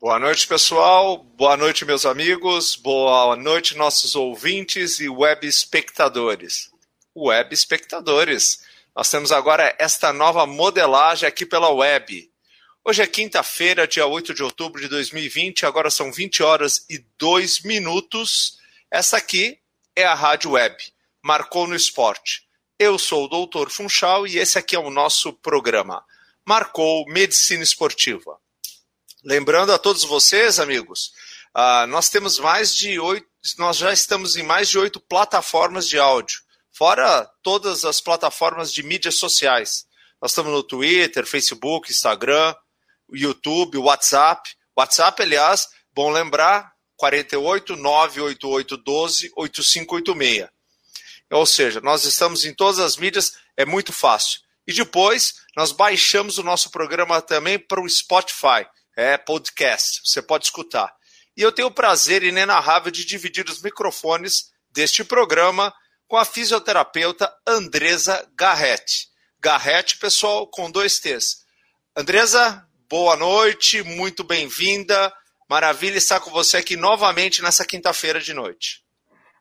Boa noite, pessoal. Boa noite, meus amigos. Boa noite, nossos ouvintes e web espectadores. Web espectadores. Nós temos agora esta nova modelagem aqui pela web. Hoje é quinta-feira, dia 8 de outubro de 2020, agora são 20 horas e 2 minutos. Essa aqui é a Rádio Web, Marcou no Esporte. Eu sou o Doutor Funchal e esse aqui é o nosso programa. Marcou Medicina Esportiva. Lembrando a todos vocês, amigos, uh, nós temos mais de oito, nós já estamos em mais de oito plataformas de áudio, fora todas as plataformas de mídias sociais. Nós estamos no Twitter, Facebook, Instagram, YouTube, WhatsApp. WhatsApp, aliás, bom lembrar, 48 98812 8586. Ou seja, nós estamos em todas as mídias, é muito fácil. E depois nós baixamos o nosso programa também para o Spotify, é podcast, você pode escutar. E eu tenho o prazer inenarrável de dividir os microfones deste programa com a fisioterapeuta Andresa Garrett. Garrett, pessoal, com dois T's. Andresa, boa noite, muito bem-vinda. Maravilha estar com você aqui novamente nessa quinta-feira de noite.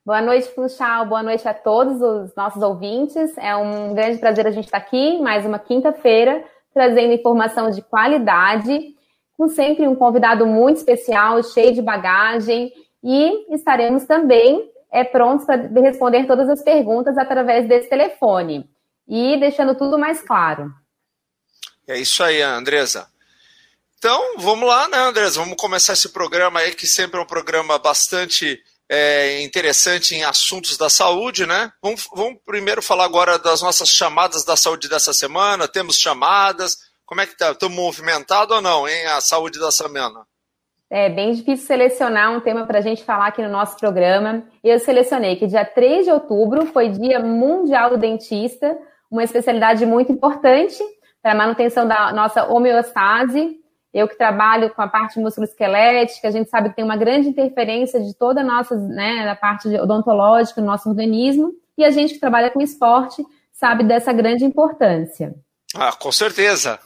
Boa noite, Funchal. Boa noite a todos os nossos ouvintes. É um grande prazer a gente estar aqui, mais uma quinta-feira, trazendo informação de qualidade, com sempre um convidado muito especial, cheio de bagagem, e estaremos também é, prontos para responder todas as perguntas através desse telefone. E deixando tudo mais claro. É isso aí, Andresa. Então, vamos lá, né, Andrés? Vamos começar esse programa aí, que sempre é um programa bastante é, interessante em assuntos da saúde, né? Vamos, vamos, primeiro falar agora das nossas chamadas da saúde dessa semana. Temos chamadas. Como é que tá? Estamos movimentado ou não, hein? A saúde da semana. É bem difícil selecionar um tema para a gente falar aqui no nosso programa. Eu selecionei que dia 3 de outubro foi Dia Mundial do Dentista, uma especialidade muito importante para a manutenção da nossa homeostase eu que trabalho com a parte musculoesquelética, a gente sabe que tem uma grande interferência de toda a nossa, né, da parte odontológica no nosso organismo, e a gente que trabalha com esporte sabe dessa grande importância. Ah, com certeza.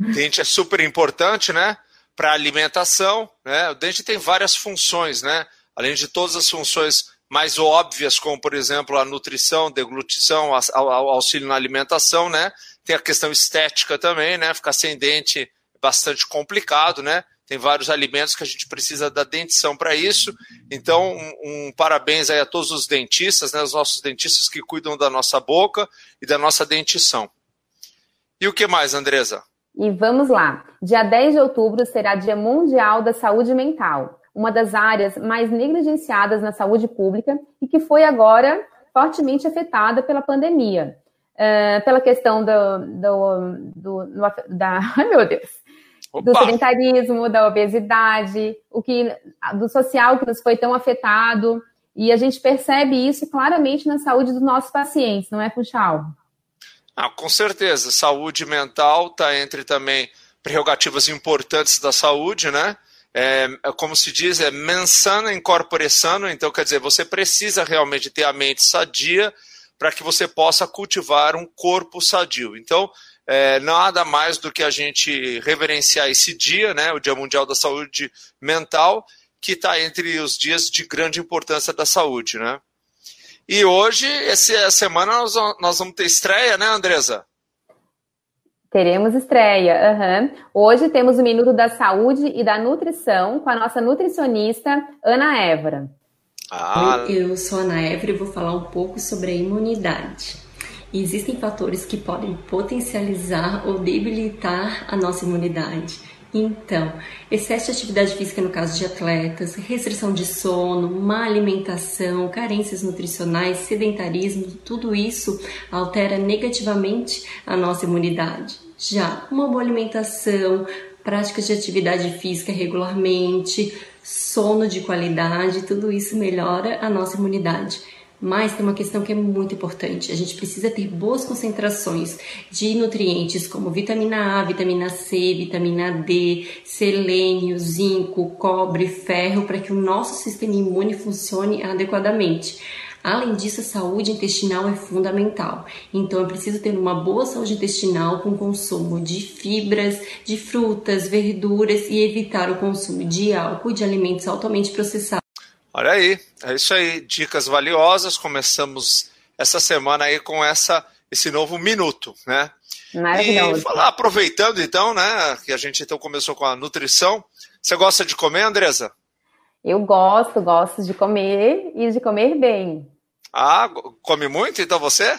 O dente é super importante, né? Para alimentação, né? O dente tem várias funções, né? Além de todas as funções mais óbvias, como por exemplo a nutrição, deglutição, auxílio na alimentação, né? Tem a questão estética também, né? Ficar sem dente bastante complicado, né? Tem vários alimentos que a gente precisa da dentição para isso. Então, um, um, parabéns aí a todos os dentistas, né? Os nossos dentistas que cuidam da nossa boca e da nossa dentição. E o que mais, Andresa? E vamos lá. Dia 10 de outubro será Dia Mundial da Saúde Mental, uma das áreas mais negligenciadas na saúde pública e que foi agora fortemente afetada pela pandemia. Uh, pela questão do, do, do, do da. Ai, meu Deus! Opa. do sedentarismo, da obesidade, o que do social que nos foi tão afetado. E a gente percebe isso claramente na saúde dos nossos pacientes, não é, Funchal? Ah, com certeza. Saúde mental está entre também prerrogativas importantes da saúde, né? É, é, como se diz, é mensana incorpore sano, então quer dizer, você precisa realmente ter a mente sadia para que você possa cultivar um corpo sadio. Então, é, nada mais do que a gente reverenciar esse dia, né, o Dia Mundial da Saúde Mental, que está entre os dias de grande importância da saúde, né? E hoje, essa semana, nós, nós vamos ter estreia, né, Andresa? Teremos estreia. Uhum. Hoje temos o Minuto da Saúde e da Nutrição com a nossa nutricionista Ana Évora. Ah. Eu sou a Ana Évora e vou falar um pouco sobre a imunidade. Existem fatores que podem potencializar ou debilitar a nossa imunidade. Então, excesso de atividade física no caso de atletas, restrição de sono, má alimentação, carências nutricionais, sedentarismo, tudo isso altera negativamente a nossa imunidade. Já uma boa alimentação, práticas de atividade física regularmente, sono de qualidade, tudo isso melhora a nossa imunidade. Mas tem uma questão que é muito importante. A gente precisa ter boas concentrações de nutrientes como vitamina A, vitamina C, vitamina D, selênio, zinco, cobre, ferro, para que o nosso sistema imune funcione adequadamente. Além disso, a saúde intestinal é fundamental. Então, é preciso ter uma boa saúde intestinal com consumo de fibras, de frutas, verduras e evitar o consumo de álcool e de alimentos altamente processados. Olha aí, é isso aí, dicas valiosas. Começamos essa semana aí com essa esse novo minuto, né? Maravilhoso. E falar, aproveitando então, né, que a gente então começou com a nutrição. Você gosta de comer, Andresa? Eu gosto, gosto de comer e de comer bem. Ah, come muito então você?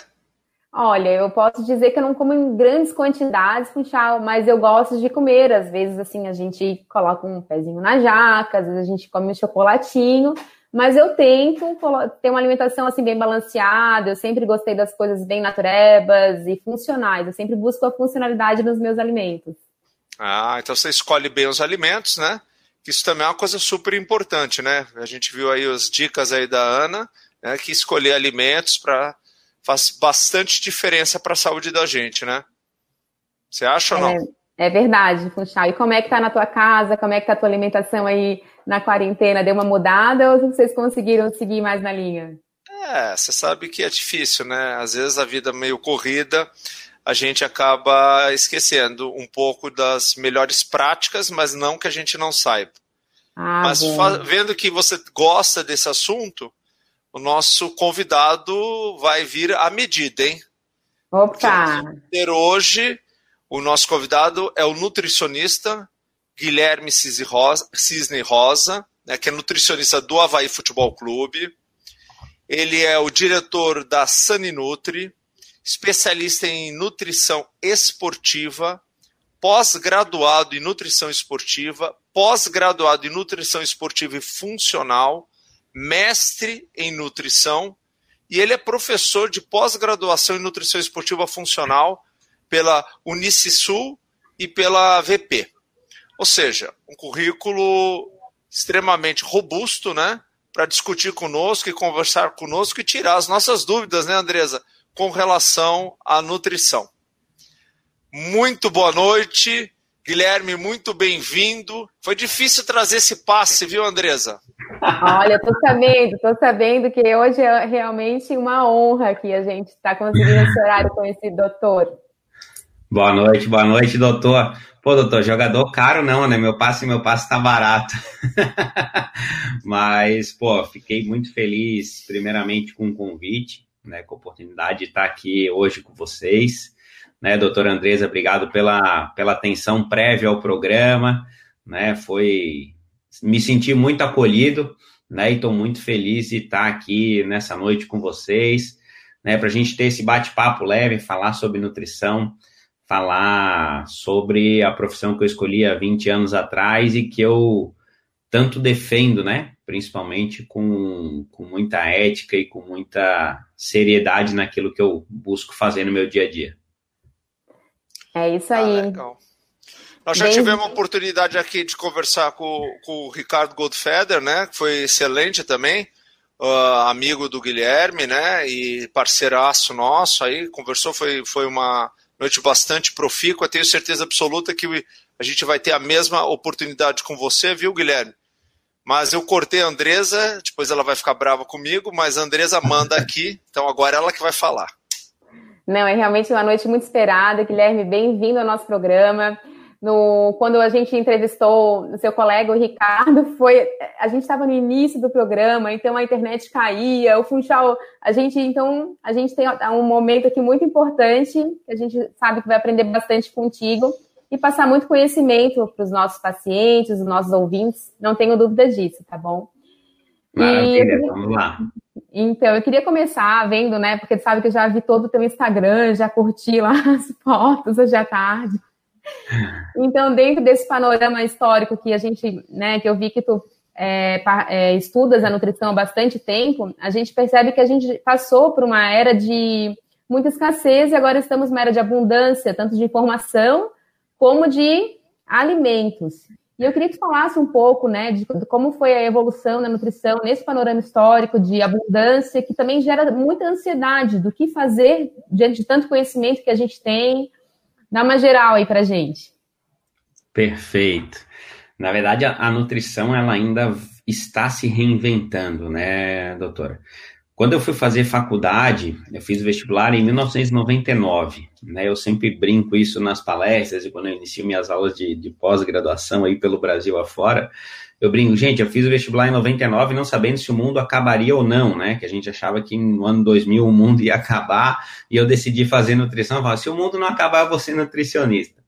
Olha, eu posso dizer que eu não como em grandes quantidades, Funchal, mas eu gosto de comer. Às vezes, assim, a gente coloca um pezinho na jaca, às vezes a gente come um chocolatinho, mas eu tento ter uma alimentação assim bem balanceada. Eu sempre gostei das coisas bem naturebas e funcionais. Eu sempre busco a funcionalidade nos meus alimentos. Ah, então você escolhe bem os alimentos, né? Isso também é uma coisa super importante, né? A gente viu aí as dicas aí da Ana, né, que escolher alimentos para faz bastante diferença para a saúde da gente, né? Você acha ou não? É, é verdade, Funchal. E como é que tá na tua casa? Como é que tá a tua alimentação aí na quarentena deu uma mudada ou vocês conseguiram seguir mais na linha? É, você sabe que é difícil, né? Às vezes a vida meio corrida, a gente acaba esquecendo um pouco das melhores práticas, mas não que a gente não saiba. Ah, mas vendo que você gosta desse assunto, o nosso convidado vai vir à medida, hein? Opa! Ter hoje, o nosso convidado é o nutricionista Guilherme Cisne Rosa, né, que é nutricionista do Havaí Futebol Clube. Ele é o diretor da Saninutri, especialista em nutrição esportiva, pós-graduado em nutrição esportiva, pós-graduado em nutrição esportiva e funcional, mestre em nutrição, e ele é professor de pós-graduação em nutrição esportiva funcional pela Unicisul e pela VP. Ou seja, um currículo extremamente robusto, né? Para discutir conosco e conversar conosco e tirar as nossas dúvidas, né, Andresa, com relação à nutrição. Muito boa noite, Guilherme, muito bem-vindo. Foi difícil trazer esse passe, viu, Andresa? Olha, tô sabendo, tô sabendo que hoje é realmente uma honra que a gente está conseguindo esse horário com esse doutor. Boa noite, boa noite, doutor. Pô, doutor, jogador caro não, né? Meu passe, meu passe tá barato. Mas, pô, fiquei muito feliz, primeiramente, com o convite, né? Com a oportunidade de estar aqui hoje com vocês. Né, doutora Andresa, obrigado pela, pela atenção prévia ao programa, né? Foi. Me senti muito acolhido, né? E estou muito feliz de estar aqui nessa noite com vocês, né? Para a gente ter esse bate-papo leve, falar sobre nutrição falar sobre a profissão que eu escolhi há 20 anos atrás e que eu tanto defendo, né? Principalmente com, com muita ética e com muita seriedade naquilo que eu busco fazer no meu dia a dia. É isso aí. Ah, legal. Nós já Bem... tivemos a oportunidade aqui de conversar com, com o Ricardo Goldfeder, né? Que foi excelente também. Uh, amigo do Guilherme, né? E parceiraço nosso aí, conversou, foi, foi uma, noite bastante profícua. Tenho certeza absoluta que a gente vai ter a mesma oportunidade com você, viu, Guilherme? Mas eu cortei a Andresa, depois ela vai ficar brava comigo, mas a Andresa manda aqui, então agora é ela que vai falar. Não, é realmente uma noite muito esperada. Guilherme, bem-vindo ao nosso programa no, quando a gente entrevistou o seu colega, o Ricardo, foi a gente estava no início do programa, então a internet caía, o Funchal, a gente então a gente tem um momento aqui muito importante, que a gente sabe que vai aprender bastante contigo e passar muito conhecimento para os nossos pacientes, os nossos ouvintes, não tenho dúvida disso, tá bom? Maravilha, e, vamos lá. Então, eu queria começar vendo, né, porque tu sabe que eu já vi todo o teu Instagram, já curti lá as fotos hoje à tarde. Então, dentro desse panorama histórico que a gente, né, que eu vi que tu é, é, estudas a nutrição há bastante tempo, a gente percebe que a gente passou por uma era de muita escassez e agora estamos numa era de abundância, tanto de informação como de alimentos. E eu queria que falasse um pouco, né, de como foi a evolução da nutrição nesse panorama histórico de abundância, que também gera muita ansiedade do que fazer diante de tanto conhecimento que a gente tem, Dá uma geral aí pra gente. Perfeito. Na verdade, a, a nutrição ela ainda está se reinventando, né, doutora? Quando eu fui fazer faculdade, eu fiz vestibular em 1999, né? Eu sempre brinco isso nas palestras e quando eu inicio minhas aulas de, de pós-graduação aí pelo Brasil afora, eu brinco, gente, eu fiz o vestibular em 99 não sabendo se o mundo acabaria ou não, né? Que a gente achava que no ano 2000 o mundo ia acabar e eu decidi fazer nutrição. Falava, se o mundo não acabar, eu vou ser nutricionista.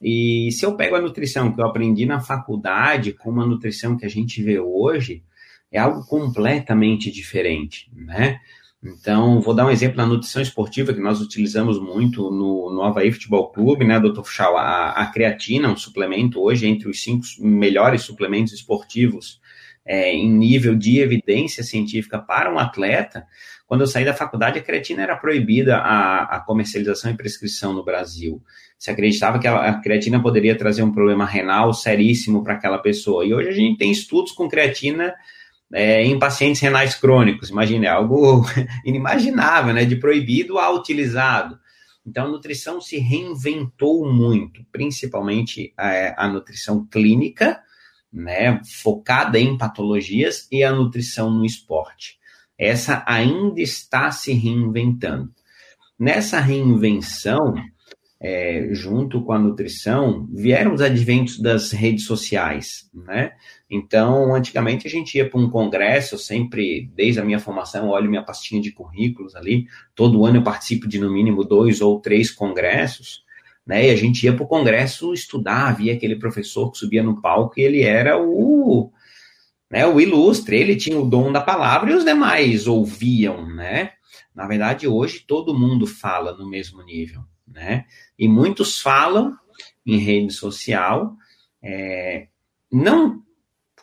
E se eu pego a nutrição que eu aprendi na faculdade com uma nutrição que a gente vê hoje, é algo completamente diferente, né? Então, vou dar um exemplo na nutrição esportiva, que nós utilizamos muito no, no Havaí Futebol Clube, né, doutor Fuchal? A, a, creatina, um suplemento hoje entre os cinco melhores suplementos esportivos é, em nível de evidência científica para um atleta. Quando eu saí da faculdade, a creatina era proibida a, a comercialização e prescrição no Brasil. Se acreditava que a, a creatina poderia trazer um problema renal seríssimo para aquela pessoa. E hoje a gente tem estudos com creatina é, em pacientes renais crônicos. Imagine, é algo inimaginável, né? De proibido a utilizado. Então, a nutrição se reinventou muito, principalmente é, a nutrição clínica, né, focada em patologias, e a nutrição no esporte. Essa ainda está se reinventando. Nessa reinvenção, é, junto com a nutrição, vieram os adventos das redes sociais, né? Então, antigamente a gente ia para um congresso, eu sempre, desde a minha formação, olho minha pastinha de currículos ali, todo ano eu participo de no mínimo dois ou três congressos, né? E a gente ia para o congresso estudar, via aquele professor que subia no palco e ele era o, né, o ilustre, ele tinha o dom da palavra e os demais ouviam, né? Na verdade, hoje todo mundo fala no mesmo nível, né? E muitos falam em rede social, é, não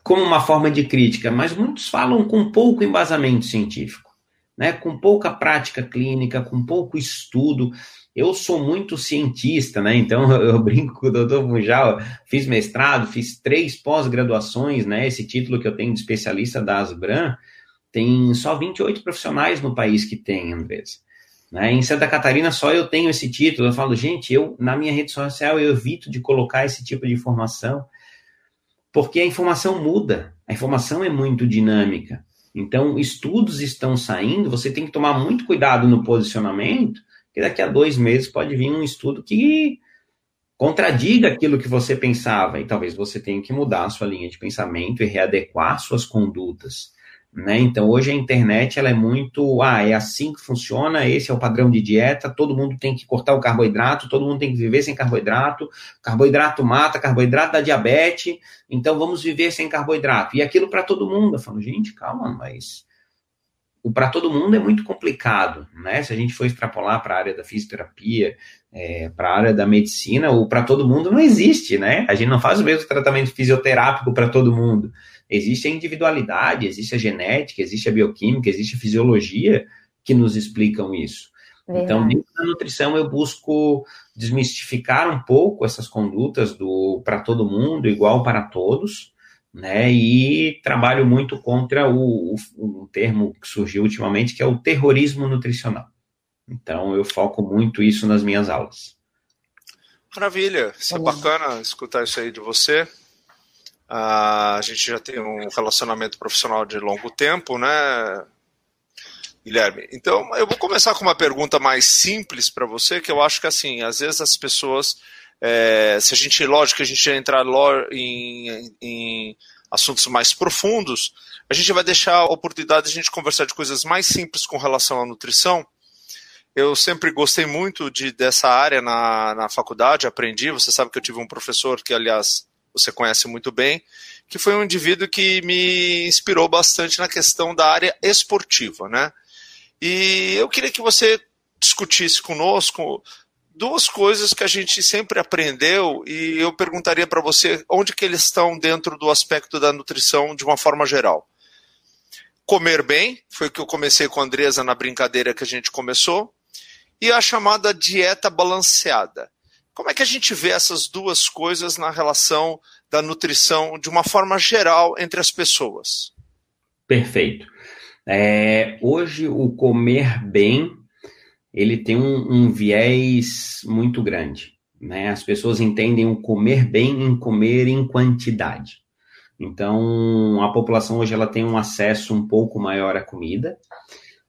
como uma forma de crítica, mas muitos falam com pouco embasamento científico, né? com pouca prática clínica, com pouco estudo. Eu sou muito cientista, né? Então eu brinco com o doutor Munjal, fiz mestrado, fiz três pós-graduações, né? Esse título que eu tenho de especialista da Asbran, tem só 28 profissionais no país que tem, Andresa. Né? Em Santa Catarina só eu tenho esse título. Eu falo, gente, eu na minha rede social eu evito de colocar esse tipo de informação porque a informação muda, a informação é muito dinâmica. Então, estudos estão saindo, você tem que tomar muito cuidado no posicionamento, que daqui a dois meses pode vir um estudo que contradiga aquilo que você pensava, e talvez você tenha que mudar a sua linha de pensamento e readequar suas condutas. Né? Então, hoje a internet ela é muito, ah, é assim que funciona, esse é o padrão de dieta, todo mundo tem que cortar o carboidrato, todo mundo tem que viver sem carboidrato, carboidrato mata, carboidrato dá diabetes, então vamos viver sem carboidrato. E aquilo para todo mundo. Eu falo, gente, calma, mas o para todo mundo é muito complicado, né? Se a gente for extrapolar para a área da fisioterapia, é, para a área da medicina, o para todo mundo não existe, né? A gente não faz o mesmo tratamento fisioterápico para todo mundo. Existe a individualidade, existe a genética, existe a bioquímica, existe a fisiologia que nos explicam isso. Então, dentro da nutrição, eu busco desmistificar um pouco essas condutas do para todo mundo, igual para todos, né? E trabalho muito contra o, o, o termo que surgiu ultimamente, que é o terrorismo nutricional. Então, eu foco muito isso nas minhas aulas. Maravilha, isso é bacana escutar isso aí de você. A gente já tem um relacionamento profissional de longo tempo, né, Guilherme? Então, eu vou começar com uma pergunta mais simples para você, que eu acho que, assim, às vezes as pessoas, é, se a gente, lógico a gente entrar em, em assuntos mais profundos, a gente vai deixar a oportunidade de a gente conversar de coisas mais simples com relação à nutrição. Eu sempre gostei muito de, dessa área na, na faculdade, aprendi. Você sabe que eu tive um professor que, aliás, você conhece muito bem, que foi um indivíduo que me inspirou bastante na questão da área esportiva, né? E eu queria que você discutisse conosco duas coisas que a gente sempre aprendeu e eu perguntaria para você onde que eles estão dentro do aspecto da nutrição de uma forma geral. Comer bem, foi o que eu comecei com a Andresa na brincadeira que a gente começou, e a chamada dieta balanceada. Como é que a gente vê essas duas coisas na relação da nutrição de uma forma geral entre as pessoas? Perfeito. É, hoje o comer bem ele tem um, um, viés muito grande. Né? As pessoas entendem o comer bem em comer em quantidade. Então, a população hoje ela tem um acesso um pouco maior à comida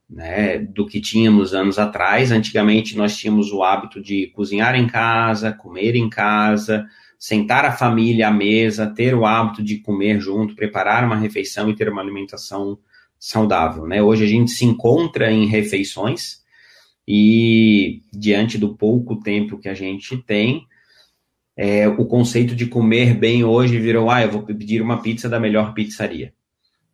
né, do que tínhamos anos atrás. Antigamente nós tínhamos o hábito de cozinhar em casa, comer em casa, sentar a família à mesa, ter o hábito de comer junto, preparar uma refeição e ter uma alimentação saudável. Né? Hoje a gente se encontra em refeições e, diante do pouco tempo que a gente tem, é, o conceito de comer bem hoje virou: ah, eu vou pedir uma pizza da melhor pizzaria.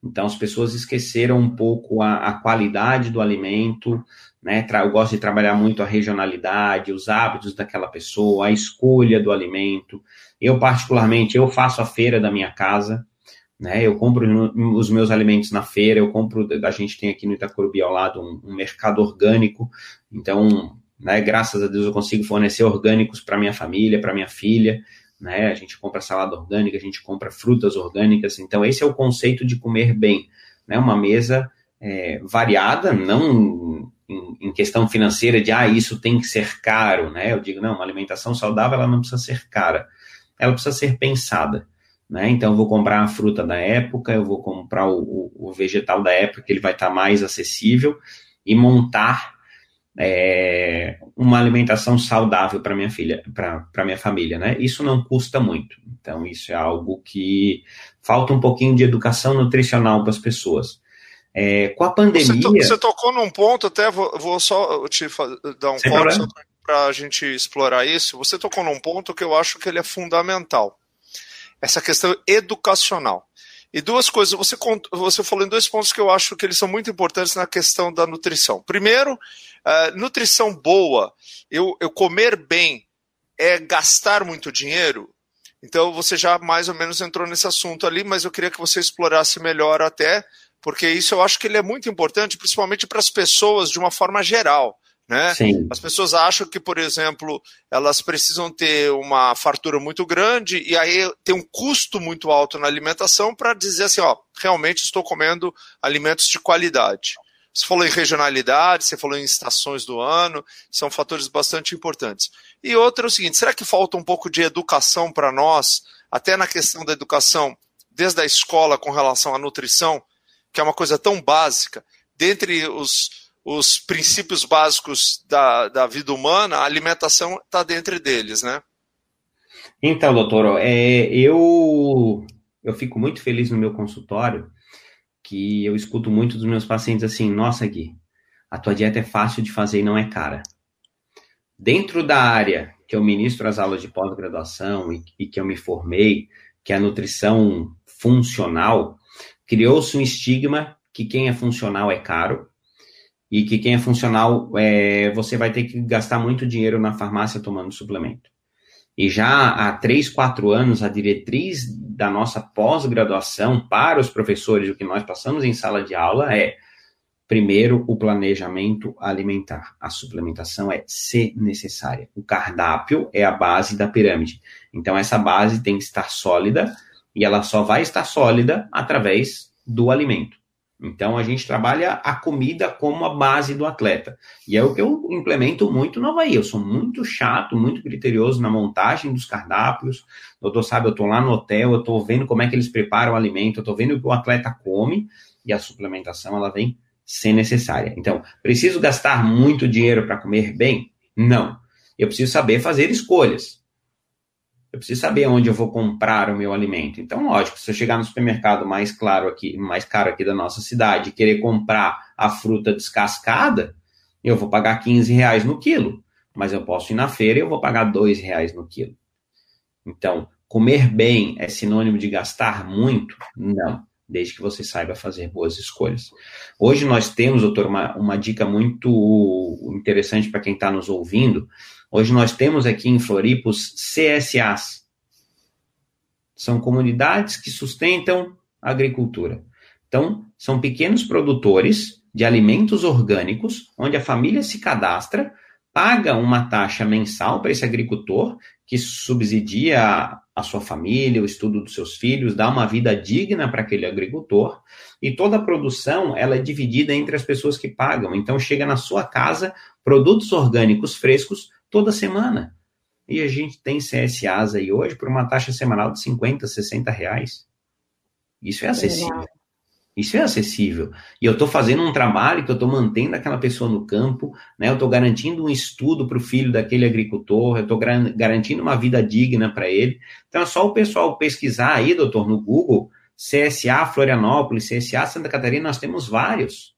Então, as pessoas esqueceram um pouco a, a qualidade do alimento, né? Eu gosto de trabalhar muito a regionalidade, os hábitos daquela pessoa, a escolha do alimento. Eu, particularmente, eu faço a feira da minha casa, né? Eu compro os meus alimentos na feira, eu compro, a gente tem aqui no Itacorubi ao lado um, um mercado orgânico, então, né, graças a Deus eu consigo fornecer orgânicos para minha família, para minha filha, né? A gente compra salada orgânica, a gente compra frutas orgânicas. Então, esse é o conceito de comer bem, né? Uma mesa é, variada, não em, questão financeira de, ah, isso tem que ser caro, né? Eu digo, não, uma alimentação saudável, ela não precisa ser cara, ela precisa ser pensada. Né? Então, eu vou comprar a fruta da época, eu vou comprar o, o, o vegetal da época, que ele vai estar mais acessível, e montar é, uma alimentação saudável para minha filha, para minha família, né? Isso não custa muito. Então, isso é algo que falta um pouquinho de educação nutricional para as pessoas. É, com a pandemia. Você, to, você, tocou num ponto, até vou, vou só te dar um corte para a gente explorar isso. Você tocou num ponto que eu acho que ele é fundamental. Essa questão educacional. E duas coisas, você, você falou em dois pontos que eu acho que eles são muito importantes na questão da nutrição. Primeiro, uh, nutrição boa, eu, eu comer bem é gastar muito dinheiro? Então você já mais ou menos entrou nesse assunto ali, mas eu queria que você explorasse melhor até, porque isso eu acho que ele é muito importante, principalmente para as pessoas de uma forma geral. Né? Sim. As pessoas acham que, por exemplo, elas precisam ter uma fartura muito grande e aí tem um custo muito alto na alimentação para dizer assim, ó, realmente estou comendo alimentos de qualidade. Você falou em regionalidade, você falou em estações do ano, são fatores bastante importantes. E outro é o seguinte: será que falta um pouco de educação para nós, até na questão da educação, desde a escola com relação à nutrição, que é uma coisa tão básica, dentre os os princípios básicos da, da vida humana, a alimentação está dentro deles, né? Então, doutor, é, eu, eu fico muito feliz no meu consultório que eu escuto muito dos meus pacientes assim, nossa, Gui, a tua dieta é fácil de fazer e não é cara. Dentro da área que eu ministro as aulas de pós-graduação e, e que eu me formei, que é a nutrição funcional, criou-se um estigma que quem é funcional é caro e que quem é funcional, é, você vai ter que gastar muito dinheiro na farmácia tomando suplemento. E já há três, quatro anos, a diretriz da nossa pós-graduação para os professores, o que nós passamos em sala de aula é, primeiro, o planejamento alimentar. A suplementação é se necessária. O cardápio é a base da pirâmide. Então, essa base tem que estar sólida e ela só vai estar sólida através do alimento. Então a gente trabalha a comida como a base do atleta. E é o que eu implemento muito no Havaí. Eu sou muito chato, muito criterioso na montagem dos cardápios. O doutor sabe, eu estou lá no hotel, eu estou vendo como é que eles preparam o alimento, eu estou vendo o que o atleta come e a suplementação ela vem ser necessária. Então, preciso gastar muito dinheiro para comer bem? Não. Eu preciso saber fazer escolhas. Eu preciso saber onde eu vou comprar o meu alimento. Então, lógico, se eu chegar no supermercado mais claro aqui, mais caro aqui da nossa cidade e querer comprar a fruta descascada, eu vou pagar 15 reais no quilo. Mas eu posso ir na feira e eu vou pagar 2 reais no quilo. Então, comer bem é sinônimo de gastar muito? Não, desde que você saiba fazer boas escolhas. Hoje nós temos, doutor, uma, uma dica muito interessante para quem está nos ouvindo. Hoje nós temos aqui em Floripa os CSAs. São comunidades que sustentam a agricultura. Então, são pequenos produtores de alimentos orgânicos, onde a família se cadastra, paga uma taxa mensal para esse agricultor, que subsidia a sua família, o estudo dos seus filhos, dá uma vida digna para aquele agricultor, e toda a produção ela é dividida entre as pessoas que pagam. Então chega na sua casa produtos orgânicos frescos toda semana. E a gente tem CSAs aí hoje por uma taxa semanal de 50, 60 reais. Isso é acessível. Isso é acessível. E eu estou fazendo um trabalho que eu estou mantendo aquela pessoa no campo, né? eu estou garantindo um estudo para o filho daquele agricultor, eu estou garantindo uma vida digna para ele. Então é só o pessoal pesquisar aí, doutor, no Google, CSA Florianópolis, CSA Santa Catarina, nós temos vários.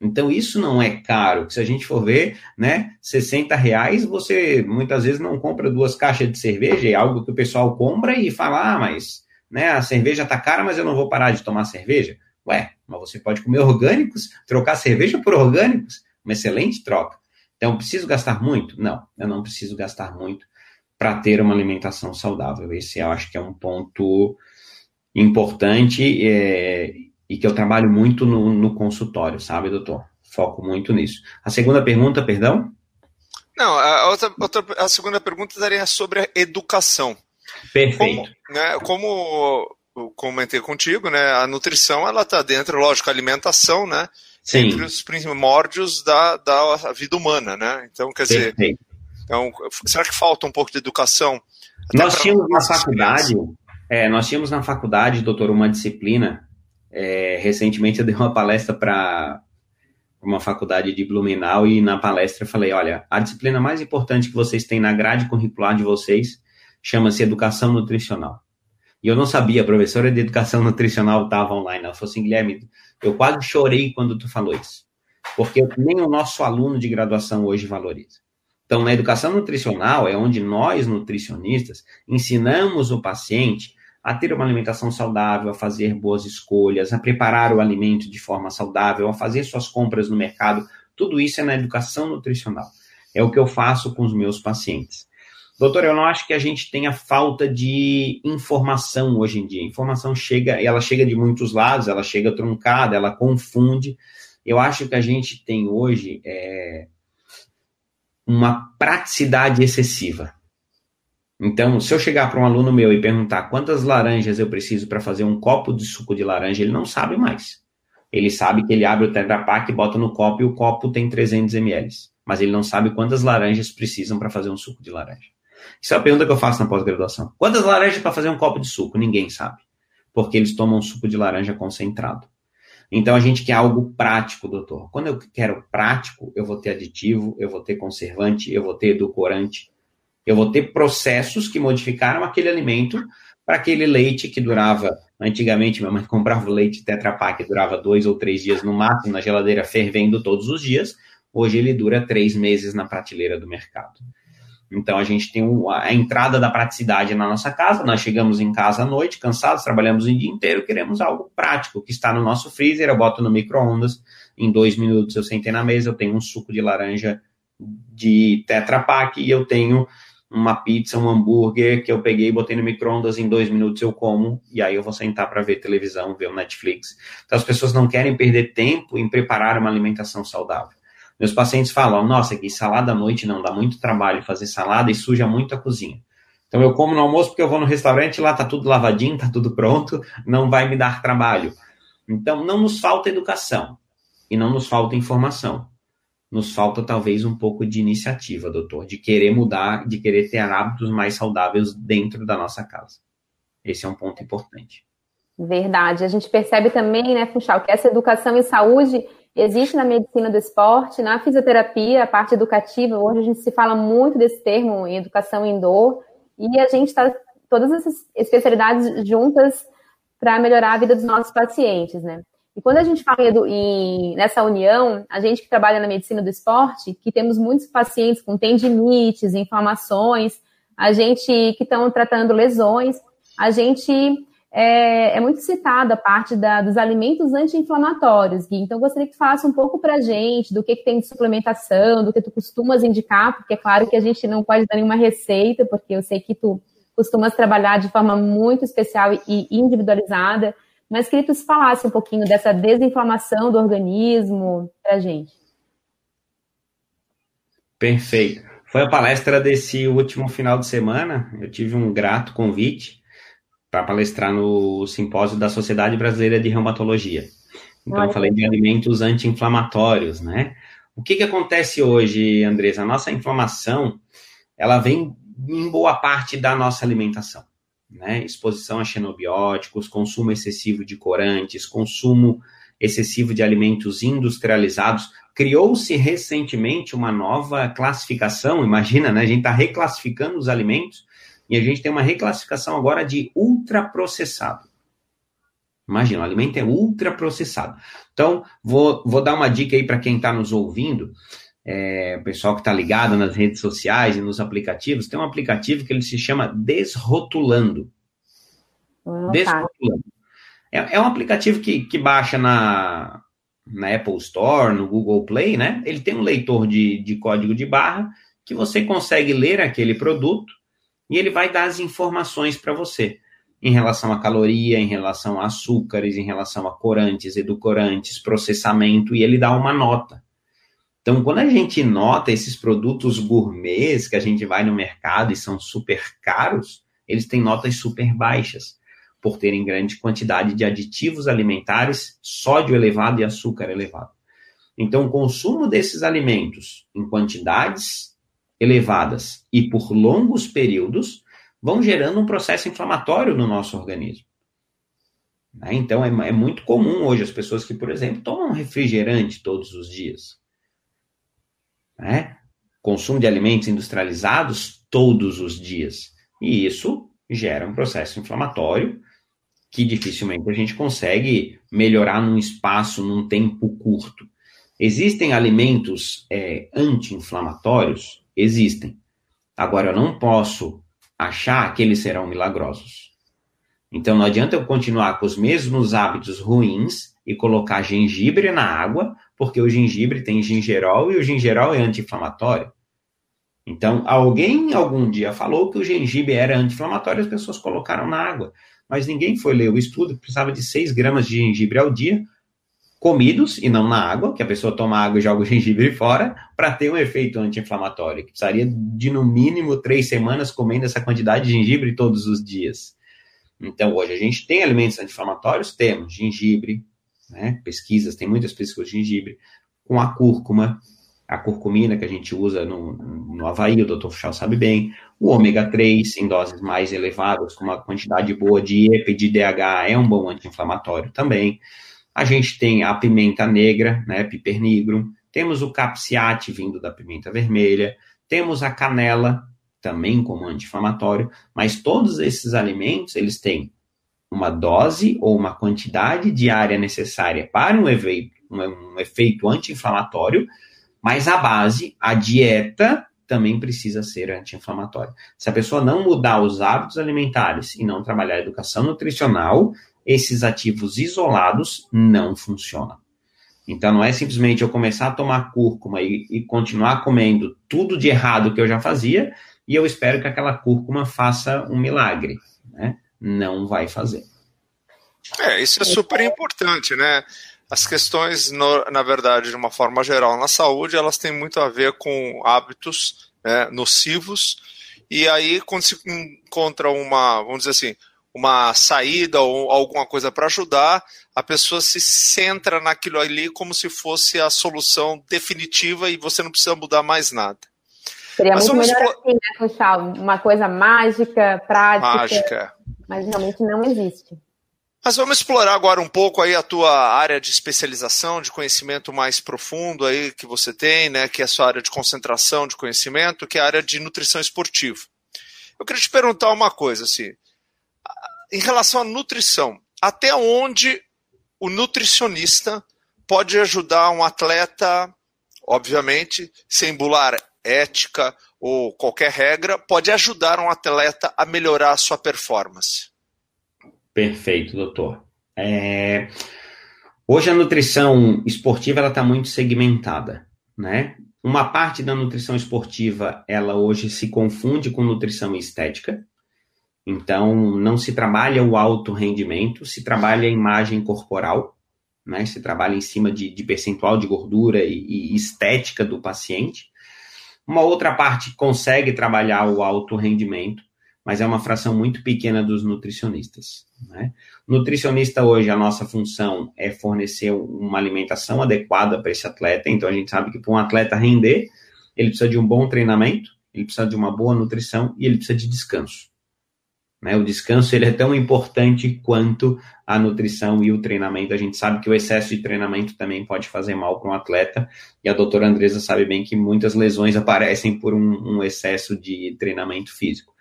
Então isso não é caro. Se a gente for ver, né, 60 reais, você muitas vezes não compra duas caixas de cerveja, é algo que o pessoal compra e fala, ah, mas né, a cerveja está cara, mas eu não vou parar de tomar cerveja. Ué, mas você pode comer orgânicos, trocar cerveja por orgânicos, uma excelente troca. Então, preciso gastar muito? Não, eu não preciso gastar muito para ter uma alimentação saudável. Esse eu acho que é um ponto importante é, e que eu trabalho muito no, no consultório, sabe, doutor? Foco muito nisso. A segunda pergunta, perdão? Não, a, outra, outra, a segunda pergunta daria sobre a educação. Perfeito. Como, né, como eu comentei contigo, né? A nutrição ela está dentro, lógico, a alimentação, né? Sim. Entre os primórdios da, da vida humana, né? Então, quer dizer, então, será que falta um pouco de educação? Nós tínhamos na faculdade, é, nós tínhamos na faculdade, doutor, uma disciplina. É, recentemente eu dei uma palestra para uma faculdade de Blumenau e na palestra eu falei, olha, a disciplina mais importante que vocês têm na grade curricular de vocês chama-se educação nutricional. E eu não sabia, a professora de educação nutricional estava online. Ela falou assim, Guilherme, eu quase chorei quando tu falou isso. Porque nem o nosso aluno de graduação hoje valoriza. Então, na educação nutricional é onde nós, nutricionistas, ensinamos o paciente a ter uma alimentação saudável, a fazer boas escolhas, a preparar o alimento de forma saudável, a fazer suas compras no mercado. Tudo isso é na educação nutricional. É o que eu faço com os meus pacientes. Doutor, eu não acho que a gente tenha falta de informação hoje em dia. Informação chega, ela chega de muitos lados, ela chega truncada, ela confunde. Eu acho que a gente tem hoje é, uma praticidade excessiva. Então, se eu chegar para um aluno meu e perguntar quantas laranjas eu preciso para fazer um copo de suco de laranja, ele não sabe mais. Ele sabe que ele abre o Tetra Pak, bota no copo e o copo tem 300 ml. Mas ele não sabe quantas laranjas precisam para fazer um suco de laranja. Isso é a pergunta que eu faço na pós-graduação. Quantas laranjas para fazer um copo de suco? Ninguém sabe. Porque eles tomam suco de laranja concentrado. Então a gente quer algo prático, doutor. Quando eu quero prático, eu vou ter aditivo, eu vou ter conservante, eu vou ter edulcorante, eu vou ter processos que modificaram aquele alimento para aquele leite que durava. Antigamente, minha mãe comprava o leite Tetra Pak, que durava dois ou três dias no máximo na geladeira, fervendo todos os dias. Hoje ele dura três meses na prateleira do mercado. Então a gente tem a entrada da praticidade na nossa casa. Nós chegamos em casa à noite, cansados, trabalhamos o dia inteiro, queremos algo prático que está no nosso freezer. Eu boto no micro-ondas, em dois minutos eu sentei na mesa, eu tenho um suco de laranja de Tetra Pak e eu tenho uma pizza, um hambúrguer que eu peguei, botei no micro-ondas, em dois minutos eu como, e aí eu vou sentar para ver televisão, ver o Netflix. Então as pessoas não querem perder tempo em preparar uma alimentação saudável. Meus pacientes falam, nossa, que salada à noite não, dá muito trabalho fazer salada e suja muito a cozinha. Então eu como no almoço porque eu vou no restaurante, lá tá tudo lavadinho, tá tudo pronto, não vai me dar trabalho. Então não nos falta educação e não nos falta informação. Nos falta talvez um pouco de iniciativa, doutor, de querer mudar, de querer ter hábitos mais saudáveis dentro da nossa casa. Esse é um ponto importante. Verdade. A gente percebe também, né, Funchal, que essa educação e saúde existe na medicina do esporte, na fisioterapia, a parte educativa. Hoje a gente se fala muito desse termo em educação indoor, e a gente está todas essas especialidades juntas para melhorar a vida dos nossos pacientes, né? E quando a gente fala em, nessa união, a gente que trabalha na medicina do esporte, que temos muitos pacientes com tendinites, inflamações, a gente que estão tratando lesões, a gente é, é muito citada a parte da, dos alimentos anti-inflamatórios, Gui. Então, gostaria que falasse um pouco para a gente do que, que tem de suplementação, do que tu costumas indicar, porque é claro que a gente não pode dar nenhuma receita, porque eu sei que tu costumas trabalhar de forma muito especial e individualizada, mas queria que tu falasse um pouquinho dessa desinflamação do organismo para a gente. Perfeito. Foi a palestra desse último final de semana. Eu tive um grato convite para palestrar no simpósio da Sociedade Brasileira de Reumatologia. Então, eu falei de alimentos anti-inflamatórios, né? O que, que acontece hoje, Andresa? A nossa inflamação, ela vem em boa parte da nossa alimentação. Né? Exposição a xenobióticos, consumo excessivo de corantes, consumo excessivo de alimentos industrializados. Criou-se recentemente uma nova classificação, imagina, né? A gente está reclassificando os alimentos e a gente tem uma reclassificação agora de ultraprocessado. Imagina, o alimento é ultraprocessado. Então, vou, vou dar uma dica aí para quem está nos ouvindo, é, pessoal que está ligado nas redes sociais e nos aplicativos, tem um aplicativo que ele se chama Desrotulando. Desrotulando. É, é, um aplicativo que, que baixa na, na Apple Store, no Google Play, né? Ele tem um leitor de, de código de barra que você consegue ler aquele produto e ele vai dar as informações para você em relação a caloria, em relação a açúcares, em relação a corantes, edulcorantes, processamento, e ele dá uma nota. Então, quando a gente nota esses produtos gourmets que a gente vai no mercado e são super caros, eles têm notas super baixas, por terem grande quantidade de aditivos alimentares, sódio elevado e açúcar elevado. Então, o consumo desses alimentos em quantidades elevadas e por longos períodos vão gerando um processo inflamatório no nosso organismo. Né? Então, é, é, muito comum hoje as pessoas que, por exemplo, tomam refrigerante todos os dias. Né? Consumo de alimentos industrializados todos os dias. E isso gera um processo inflamatório que dificilmente a gente consegue melhorar num espaço, num tempo curto. Existem alimentos é, anti-inflamatórios? Existem. Agora, eu não posso achar que eles serão milagrosos. Então não adianta eu continuar com os mesmos hábitos ruins e colocar gengibre na água, porque o gengibre tem gingerol e o gingerol é anti-inflamatório. Então, alguém algum dia falou que o gengibre era anti-inflamatório as pessoas colocaram na água. Mas ninguém foi ler o estudo, precisava de 6 gramas de gengibre ao dia comidos e não na água, que a pessoa toma água e joga o gengibre fora, para ter um efeito anti-inflamatório. Precisaria de no mínimo três semanas comendo essa quantidade de gengibre todos os dias. Então, hoje a gente tem alimentos anti-inflamatórios? Temos gengibre, né? pesquisas, tem muitas pesquisas de gengibre, com a cúrcuma, a curcumina que a gente usa no, no Havaí, o Dr. Fuchal sabe bem, o ômega 3 em doses mais elevadas, com uma quantidade boa de EPA de DHA, é um bom anti-inflamatório também. A gente tem a pimenta negra, né, piper temos o capsiate vindo da pimenta vermelha, temos a canela, também como anti-inflamatório, mas todos esses alimentos, eles têm uma dose ou uma quantidade diária necessária para um efeito, um efeito anti-inflamatório, mas a base, a dieta, também precisa ser anti-inflamatória. Se a pessoa não mudar os hábitos alimentares e não trabalhar a educação nutricional, esses ativos isolados não funcionam. Então, não é simplesmente eu começar a tomar cúrcuma e, e, continuar comendo tudo de errado que eu já fazia e eu espero que aquela cúrcuma faça um milagre. Né? Não vai fazer. É, isso é super importante, né? As questões, no, na verdade, de uma forma geral na saúde, elas têm muito a ver com hábitos né, nocivos. E aí, quando se encontra uma, vamos dizer assim, uma saída ou alguma coisa para ajudar, a pessoa se centra naquilo ali como se fosse a solução definitiva e você não precisa mudar mais nada. Seria mas muito melhor assim, né, Funchal? Uma coisa mágica, prática. Mágica. Mas realmente não existe. Mas vamos explorar agora um pouco aí a tua área de especialização, de conhecimento mais profundo aí que você tem, né, que é a sua área de concentração de conhecimento, que é a área de nutrição esportiva. Eu queria te perguntar uma coisa, assim, em relação à nutrição, até onde o nutricionista pode ajudar um atleta, obviamente, sem bular ética ou qualquer regra, pode ajudar um atleta a melhorar a sua performance? Perfeito, doutor. É... Hoje a nutrição esportiva ela está muito segmentada, né? Uma parte da nutrição esportiva ela hoje se confunde com nutrição estética, então, não se trabalha o alto rendimento, se trabalha a imagem corporal, né? se trabalha em cima de, de percentual de gordura e, e, estética do paciente. Uma outra parte consegue trabalhar o alto rendimento, mas é uma fração muito pequena dos nutricionistas. Né? Nutricionista hoje, a nossa função é fornecer uma alimentação adequada para esse atleta, então a gente sabe que para um atleta render, ele precisa de um bom treinamento, ele precisa de uma boa nutrição e ele precisa de descanso. Né? O descanso ele é tão importante quanto a nutrição e o treinamento. A gente sabe que o excesso de treinamento também pode fazer mal para um atleta, e a doutora Andresa sabe bem que muitas lesões aparecem por um, um excesso de treinamento físico.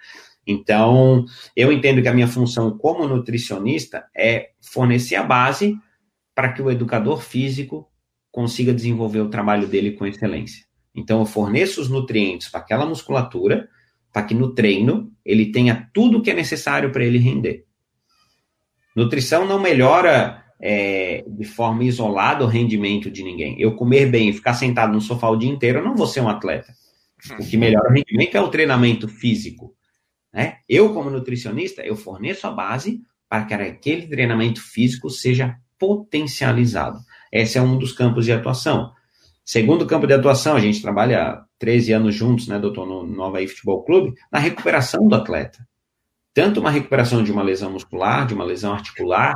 Então, eu entendo que a minha função como nutricionista é fornecer a base para que o educador físico consiga desenvolver o trabalho dele com excelência. Então, eu forneço os nutrientes para aquela musculatura, para que no treino ele tenha tudo o que é necessário para ele render. Nutrição não melhora é, de forma isolada o rendimento de ninguém. Eu comer bem e ficar sentado no sofá o dia inteiro, eu não vou ser um atleta. O que melhora o rendimento é o treinamento físico. Né? Eu, como nutricionista, eu forneço a base para que aquele treinamento físico seja potencializado. Esse é um dos campos de atuação. Segundo campo de atuação, a gente trabalha 13 anos juntos, né, doutor, no Nova Futebol Clube, na recuperação do atleta. Tanto uma recuperação de uma lesão muscular, de uma lesão articular,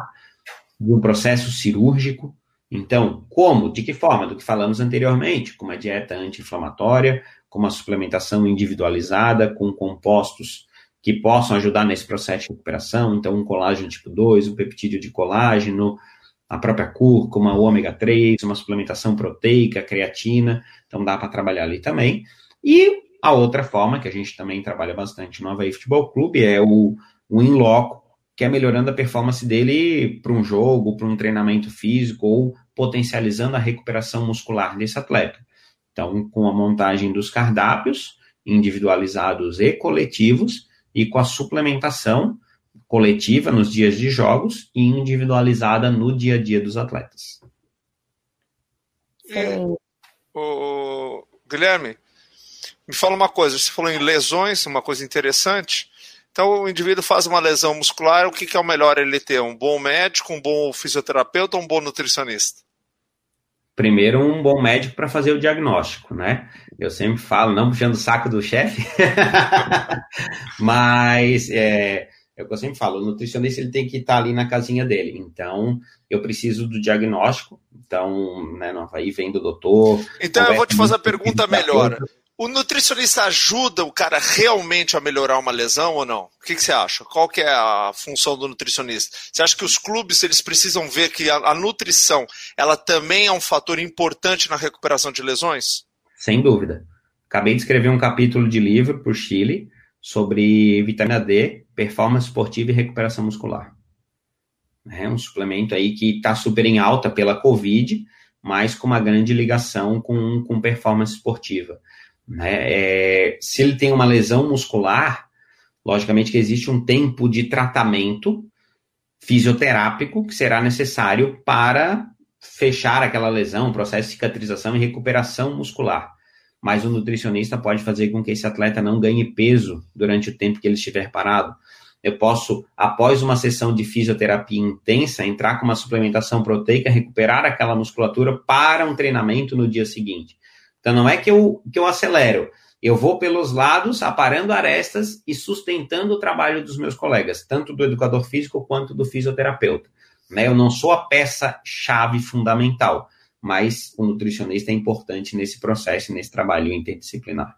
de um processo cirúrgico. Então, como? De que forma? Do que falamos anteriormente, com uma dieta anti-inflamatória, com uma suplementação individualizada, com compostos que possam ajudar nesse processo de recuperação. Então, um colágeno tipo 2, um peptídeo de colágeno, a própria cúrcuma, o ômega 3, uma suplementação proteica, creatina, então dá para trabalhar ali também. E a outra forma, que a gente também trabalha bastante no Havaí Futebol Clube, é o, o in loco, que é melhorando a performance dele para um jogo, para um treinamento físico, ou potencializando a recuperação muscular desse atleta. Então, com a montagem dos cardápios individualizados e coletivos, e com a suplementação coletiva nos dias de jogos e individualizada no dia a dia dos atletas. E, o, Guilherme, me fala uma coisa, você falou em lesões, uma coisa interessante. Então, o indivíduo faz uma lesão muscular, o que, que é o melhor ele ter? Um bom médico, um bom fisioterapeuta ou um bom nutricionista? Primeiro, um bom médico para fazer o diagnóstico, né? Eu sempre falo, não puxando o saco do chefe, mas é, é o que eu sempre falo, o nutricionista ele tem que estar ali na casinha dele. Então, eu preciso do diagnóstico. Então, né, aí vem do doutor. Então, eu vou te fazer a pergunta melhor. O nutricionista ajuda o cara realmente a melhorar uma lesão ou não? O que, que, você acha? Qual que é a função do nutricionista? Você acha que os clubes eles precisam ver que a, a nutrição ela também é um fator importante na recuperação de lesões? Sem dúvida. Acabei de escrever um capítulo de livro para o Chile sobre vitamina D, performance esportiva e recuperação muscular. É um suplemento aí que está super em alta pela Covid, mas com uma grande ligação com, com performance esportiva. Né? É, se ele tem uma lesão muscular, logicamente que existe um tempo de tratamento fisioterápico que será necessário para fechar aquela lesão, processo de cicatrização e recuperação muscular mas o nutricionista pode fazer com que esse atleta não ganhe peso durante o tempo que ele estiver parado. Eu posso, após uma sessão de fisioterapia intensa, entrar com uma suplementação proteica, recuperar aquela musculatura para um treinamento no dia seguinte. Então, não é que eu, que eu acelero, eu vou pelos lados, aparando arestas e sustentando o trabalho dos meus colegas, tanto do educador físico quanto do fisioterapeuta. Né? Eu não sou a peça-chave fundamental mas o nutricionista é importante nesse processo, nesse trabalho interdisciplinar.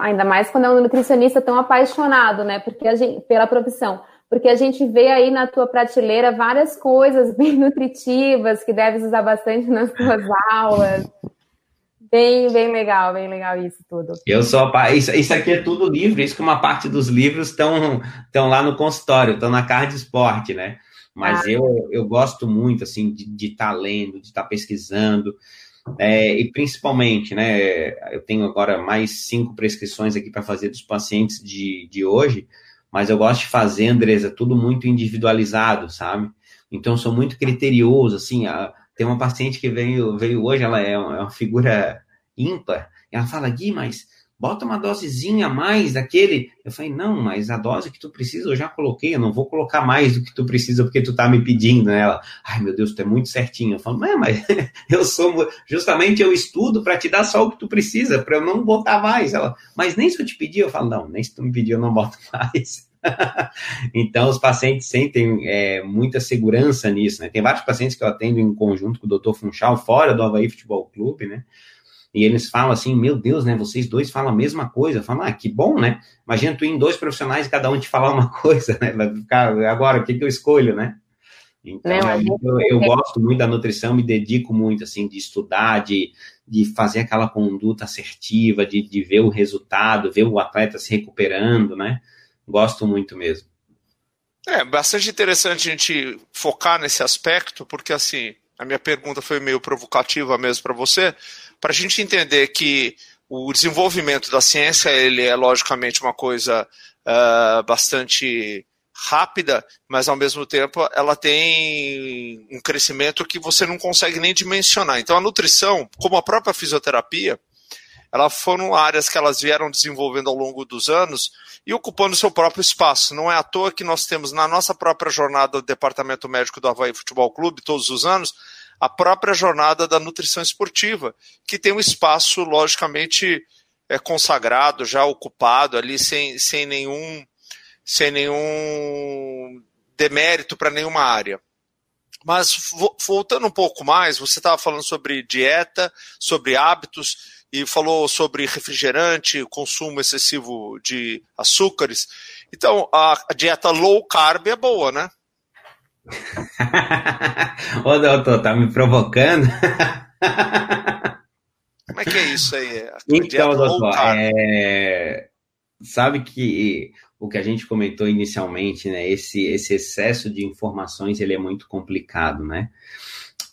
Ainda mais quando é um nutricionista tão apaixonado, né? Porque a gente, pela profissão. Porque a gente vê aí na tua prateleira várias coisas bem nutritivas que deves usar bastante nas tuas aulas. Bem, bem legal, bem legal isso tudo. Eu sou isso, isso aqui é tudo livro, isso que uma parte dos livros estão lá no consultório, estão na Card Esporte, né? Mas ah. eu, eu gosto muito, assim, de estar tá lendo, de estar tá pesquisando, é, e principalmente, né, eu tenho agora mais cinco prescrições aqui para fazer dos pacientes de, de hoje, mas eu gosto de fazer, Andresa, tudo muito individualizado, sabe? Então, sou muito criterioso, assim, a, tem uma paciente que veio, veio hoje, ela é uma, é uma figura ímpar, ela fala, Gui, mas bota uma dosezinha a mais daquele. Eu falei, não, mas a dose que tu precisa eu já coloquei, eu não vou colocar mais do que tu precisa porque tu tá me pedindo, né? Ela, ai meu Deus, tu é muito certinho. Eu falo, mas eu sou, justamente eu estudo para te dar só o que tu precisa, para eu não botar mais. Ela, mas nem se eu te pedir, eu falo, não, nem se tu me pedir eu não boto mais. então, os pacientes sentem é, muita segurança nisso, né? Tem vários pacientes que eu atendo em conjunto com o Dr. Funchal, fora do Havaí Futebol Clube, né? E eles falam assim, meu Deus, né, vocês dois falam a mesma coisa. Falam, ah, que bom, né? Imagina tu em dois profissionais e cada um te falar uma coisa, né? Vai ficar, agora, o que, que eu escolho, né? Então, é, eu, eu, gosto muito da nutrição, me dedico muito, assim, de estudar, de, de fazer aquela conduta assertiva, de, de ver o resultado, ver o atleta se recuperando, né? Gosto muito mesmo. É bastante interessante a gente focar nesse aspecto, porque assim, a minha pergunta foi meio provocativa mesmo para você, para a gente entender que o desenvolvimento da ciência ele é logicamente uma coisa uh, bastante rápida, mas ao mesmo tempo ela tem um crescimento que você não consegue nem dimensionar. Então a nutrição, como a própria fisioterapia, elas foram áreas que elas vieram desenvolvendo ao longo dos anos e ocupando seu próprio espaço. Não é à toa que nós temos na nossa própria jornada do Departamento Médico do Havaí Futebol Clube, todos os anos, a própria jornada da nutrição esportiva, que tem um espaço, logicamente, é, consagrado, já ocupado ali, sem, sem, nenhum, sem nenhum demérito para nenhuma área. Mas voltando um pouco mais, você estava falando sobre dieta, sobre hábitos e falou sobre refrigerante, consumo excessivo de açúcares. Então, a, dieta low carb é boa, né? Ô, doutor, tá me provocando? Como é que é isso aí? A então, doutor, é... sabe que o que a gente comentou inicialmente, né? Esse, esse excesso de informações, ele é muito complicado, né?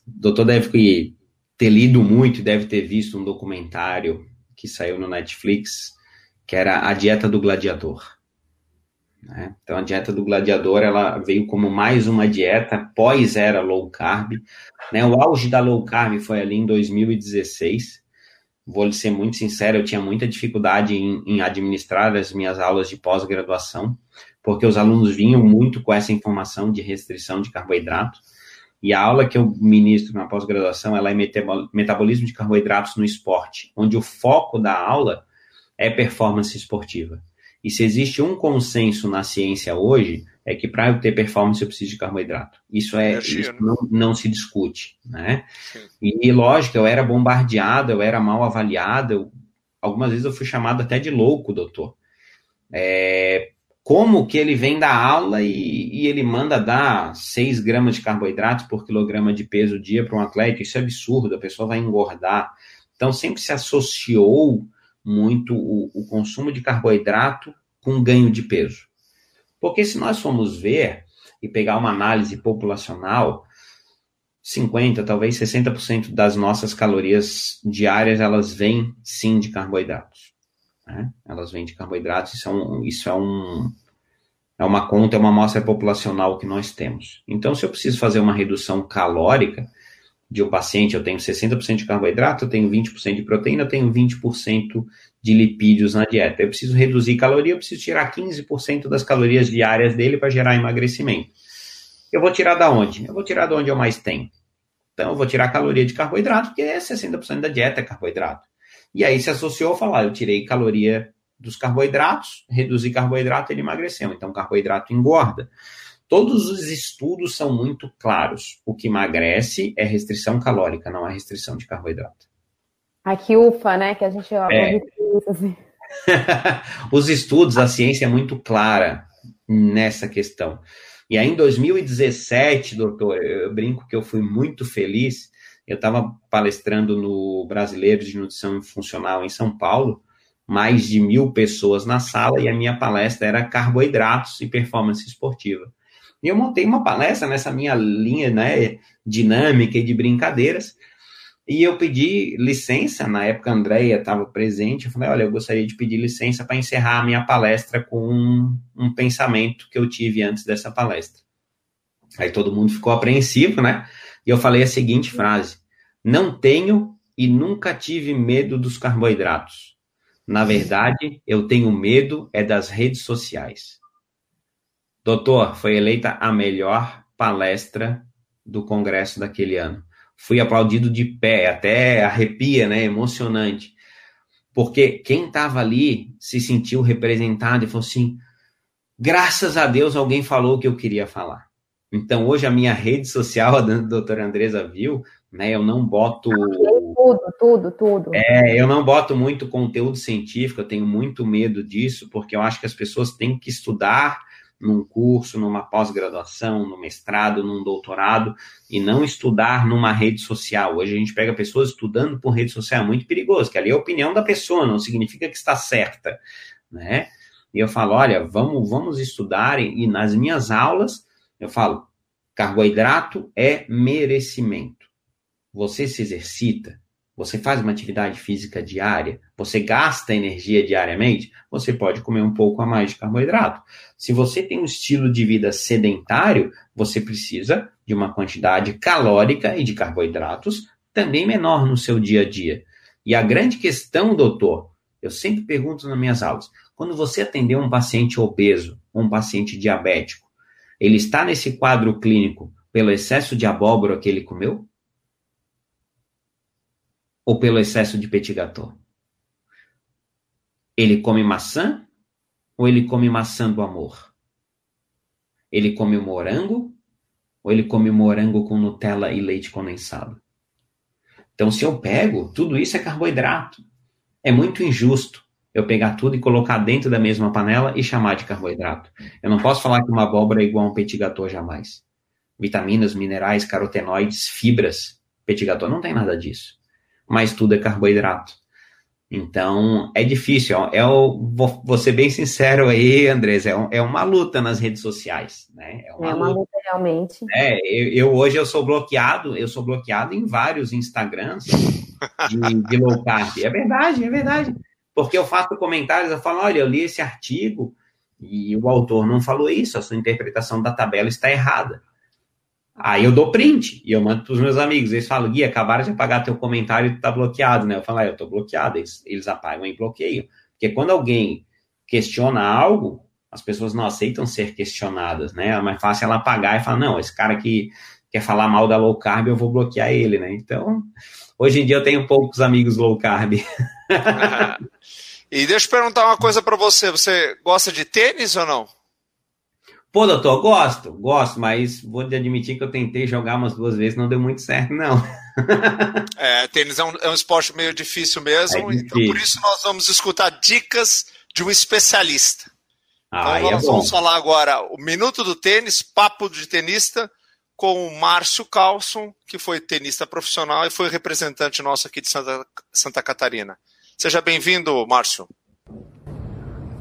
O doutor deve ter lido muito, deve ter visto um documentário que saiu no Netflix, que era A Dieta do Gladiador. Né? Então, a dieta do gladiador ela veio como mais uma dieta pós-era low carb. Né? O auge da low carb foi ali em 2016. Vou ser muito sincero, eu tinha muita dificuldade em, em administrar as minhas aulas de pós-graduação, porque os alunos vinham muito com essa informação de restrição de carboidrato. E a aula que eu ministro na pós-graduação ela é metabolismo de carboidratos no esporte, onde o foco da aula é performance esportiva. E se existe um consenso na ciência hoje, é que para eu ter performance eu preciso de carboidrato. Isso é, isso não, não, se discute, né? E, e, lógico, eu era bombardeado, eu era mal avaliado, eu, algumas vezes eu fui chamado até de louco, doutor. É, como que ele vem da aula e, e, ele manda dar 6 gramas de carboidratos por quilograma de peso dia para um atleta? Isso é absurdo, a pessoa vai engordar. Então, sempre se associou muito o, o consumo de carboidrato com ganho de peso. Porque se nós formos ver e pegar uma análise populacional, 50, talvez 60% das nossas calorias diárias, elas vêm sim de carboidratos. Né? Elas vêm de carboidratos, isso é, um, isso é, um, é uma conta, é uma amostra populacional que nós temos. Então, se eu preciso fazer uma redução calórica de um paciente, eu tenho 60% de carboidrato, eu tenho 20% de proteína, eu tenho 20% de lipídios na dieta. Eu preciso reduzir caloria, eu preciso tirar 15% das calorias diárias dele para gerar emagrecimento. Eu vou tirar da onde? Eu vou tirar da onde eu mais tenho. Então, eu vou tirar caloria de carboidrato, porque é 60% da dieta é carboidrato. E aí se associou a falar, eu tirei caloria dos carboidratos, reduzi carboidrato, ele emagreceu. Então, carboidrato engorda. Todos os estudos são muito claros. O que emagrece é restrição calórica, não é restrição de carboidrato. Aqui ufa, né? Que a gente é. isso, assim. os estudos, a ciência é muito clara nessa questão. E aí, em 2017, doutor, eu brinco que eu fui muito feliz. Eu estava palestrando no Brasileiro de Nutrição Funcional em São Paulo, mais de mil pessoas na sala, e a minha palestra era carboidratos e performance esportiva. E eu montei uma palestra nessa minha linha né, dinâmica e de brincadeiras, e eu pedi licença, na época a Andrea estava presente, eu falei, olha, eu gostaria de pedir licença para encerrar a minha palestra com um, um, pensamento que eu tive antes dessa palestra. Aí todo mundo ficou apreensivo, né? E eu falei a seguinte frase: Não tenho e nunca tive medo dos carboidratos. Na verdade, eu tenho medo é das redes sociais. Doutor, foi eleita a melhor palestra do congresso daquele ano. Fui aplaudido de pé, até arrepia, né? Emocionante. Porque quem estava ali se sentiu representado e falou assim: graças a Deus alguém falou o que eu queria falar. Então, hoje, a minha rede social, a doutora Andresa viu, né? Eu não boto Tudo, tudo, tudo. É, eu não boto muito conteúdo científico, eu tenho muito medo disso, porque eu acho que as pessoas têm que estudar num curso, numa pós-graduação, no mestrado, num doutorado, e não estudar numa rede social. Hoje a gente pega pessoas estudando por rede social, é muito perigoso, que ali é a opinião da pessoa, não significa que está certa, né? E eu falo, olha, vamos, vamos estudar, e nas minhas aulas, eu falo, carboidrato é merecimento. Você se exercita, você faz uma atividade física diária, você gasta energia diariamente, você pode comer um pouco a mais de carboidrato. Se você tem um estilo de vida sedentário, você precisa de uma quantidade calórica e de carboidratos também menor no seu dia a dia. E a grande questão, doutor, eu sempre pergunto nas minhas aulas, quando você atender um paciente obeso, um paciente diabético, ele está nesse quadro clínico pelo excesso de abóbora que ele comeu? ou pelo excesso de petit gâteau? Ele come maçã ou ele come maçã do amor? Ele come morango ou ele come morango com Nutella e leite condensado? Então, se eu pego, tudo isso é carboidrato. É muito injusto eu pegar tudo e colocar dentro da mesma panela e chamar de carboidrato. Eu não posso falar que uma abóbora é igual a um petit gâteau jamais. Vitaminas, minerais, carotenoides, fibras. Petit gâteau não tem nada disso mas tudo é carboidrato. Então, é difícil. É, o, vou, ser bem sincero aí, Andrés, é, é uma luta nas redes sociais, né? É uma, é uma luta, luta, realmente. É, eu, eu, hoje eu sou bloqueado, eu sou bloqueado em vários Instagrams de, de low carb. É verdade, é verdade. Porque eu faço comentários, eu falo, olha, eu li esse artigo e o autor não falou isso, a sua interpretação da tabela está errada. Aí eu dou print e eu mando para os meus amigos. Eles falam, Gui, acabaram de apagar teu comentário e tá bloqueado, né? Eu falo, ah, eu tô bloqueado. Eles, eles apagam e bloqueiam. Porque quando alguém questiona algo, as pessoas não aceitam ser questionadas, né? É mais fácil ela apagar e falar, não, esse cara que quer falar mal da low carb, eu vou bloquear ele, né? Então, hoje em dia eu tenho poucos amigos low carb. e deixa eu perguntar uma coisa para você. Você gosta de tênis ou não? Pô, doutor, gosto, gosto, mas vou admitir que eu tentei jogar umas duas vezes, não deu muito certo, não. é, tênis é um, é um esporte meio difícil mesmo, é difícil. então por isso nós vamos escutar dicas de um especialista. Ah, então nós é vamos falar agora o Minuto do Tênis, Papo de Tenista, com o Márcio Carlson, que foi tenista profissional e foi representante nosso aqui de Santa, Santa Catarina. Seja bem-vindo, Márcio.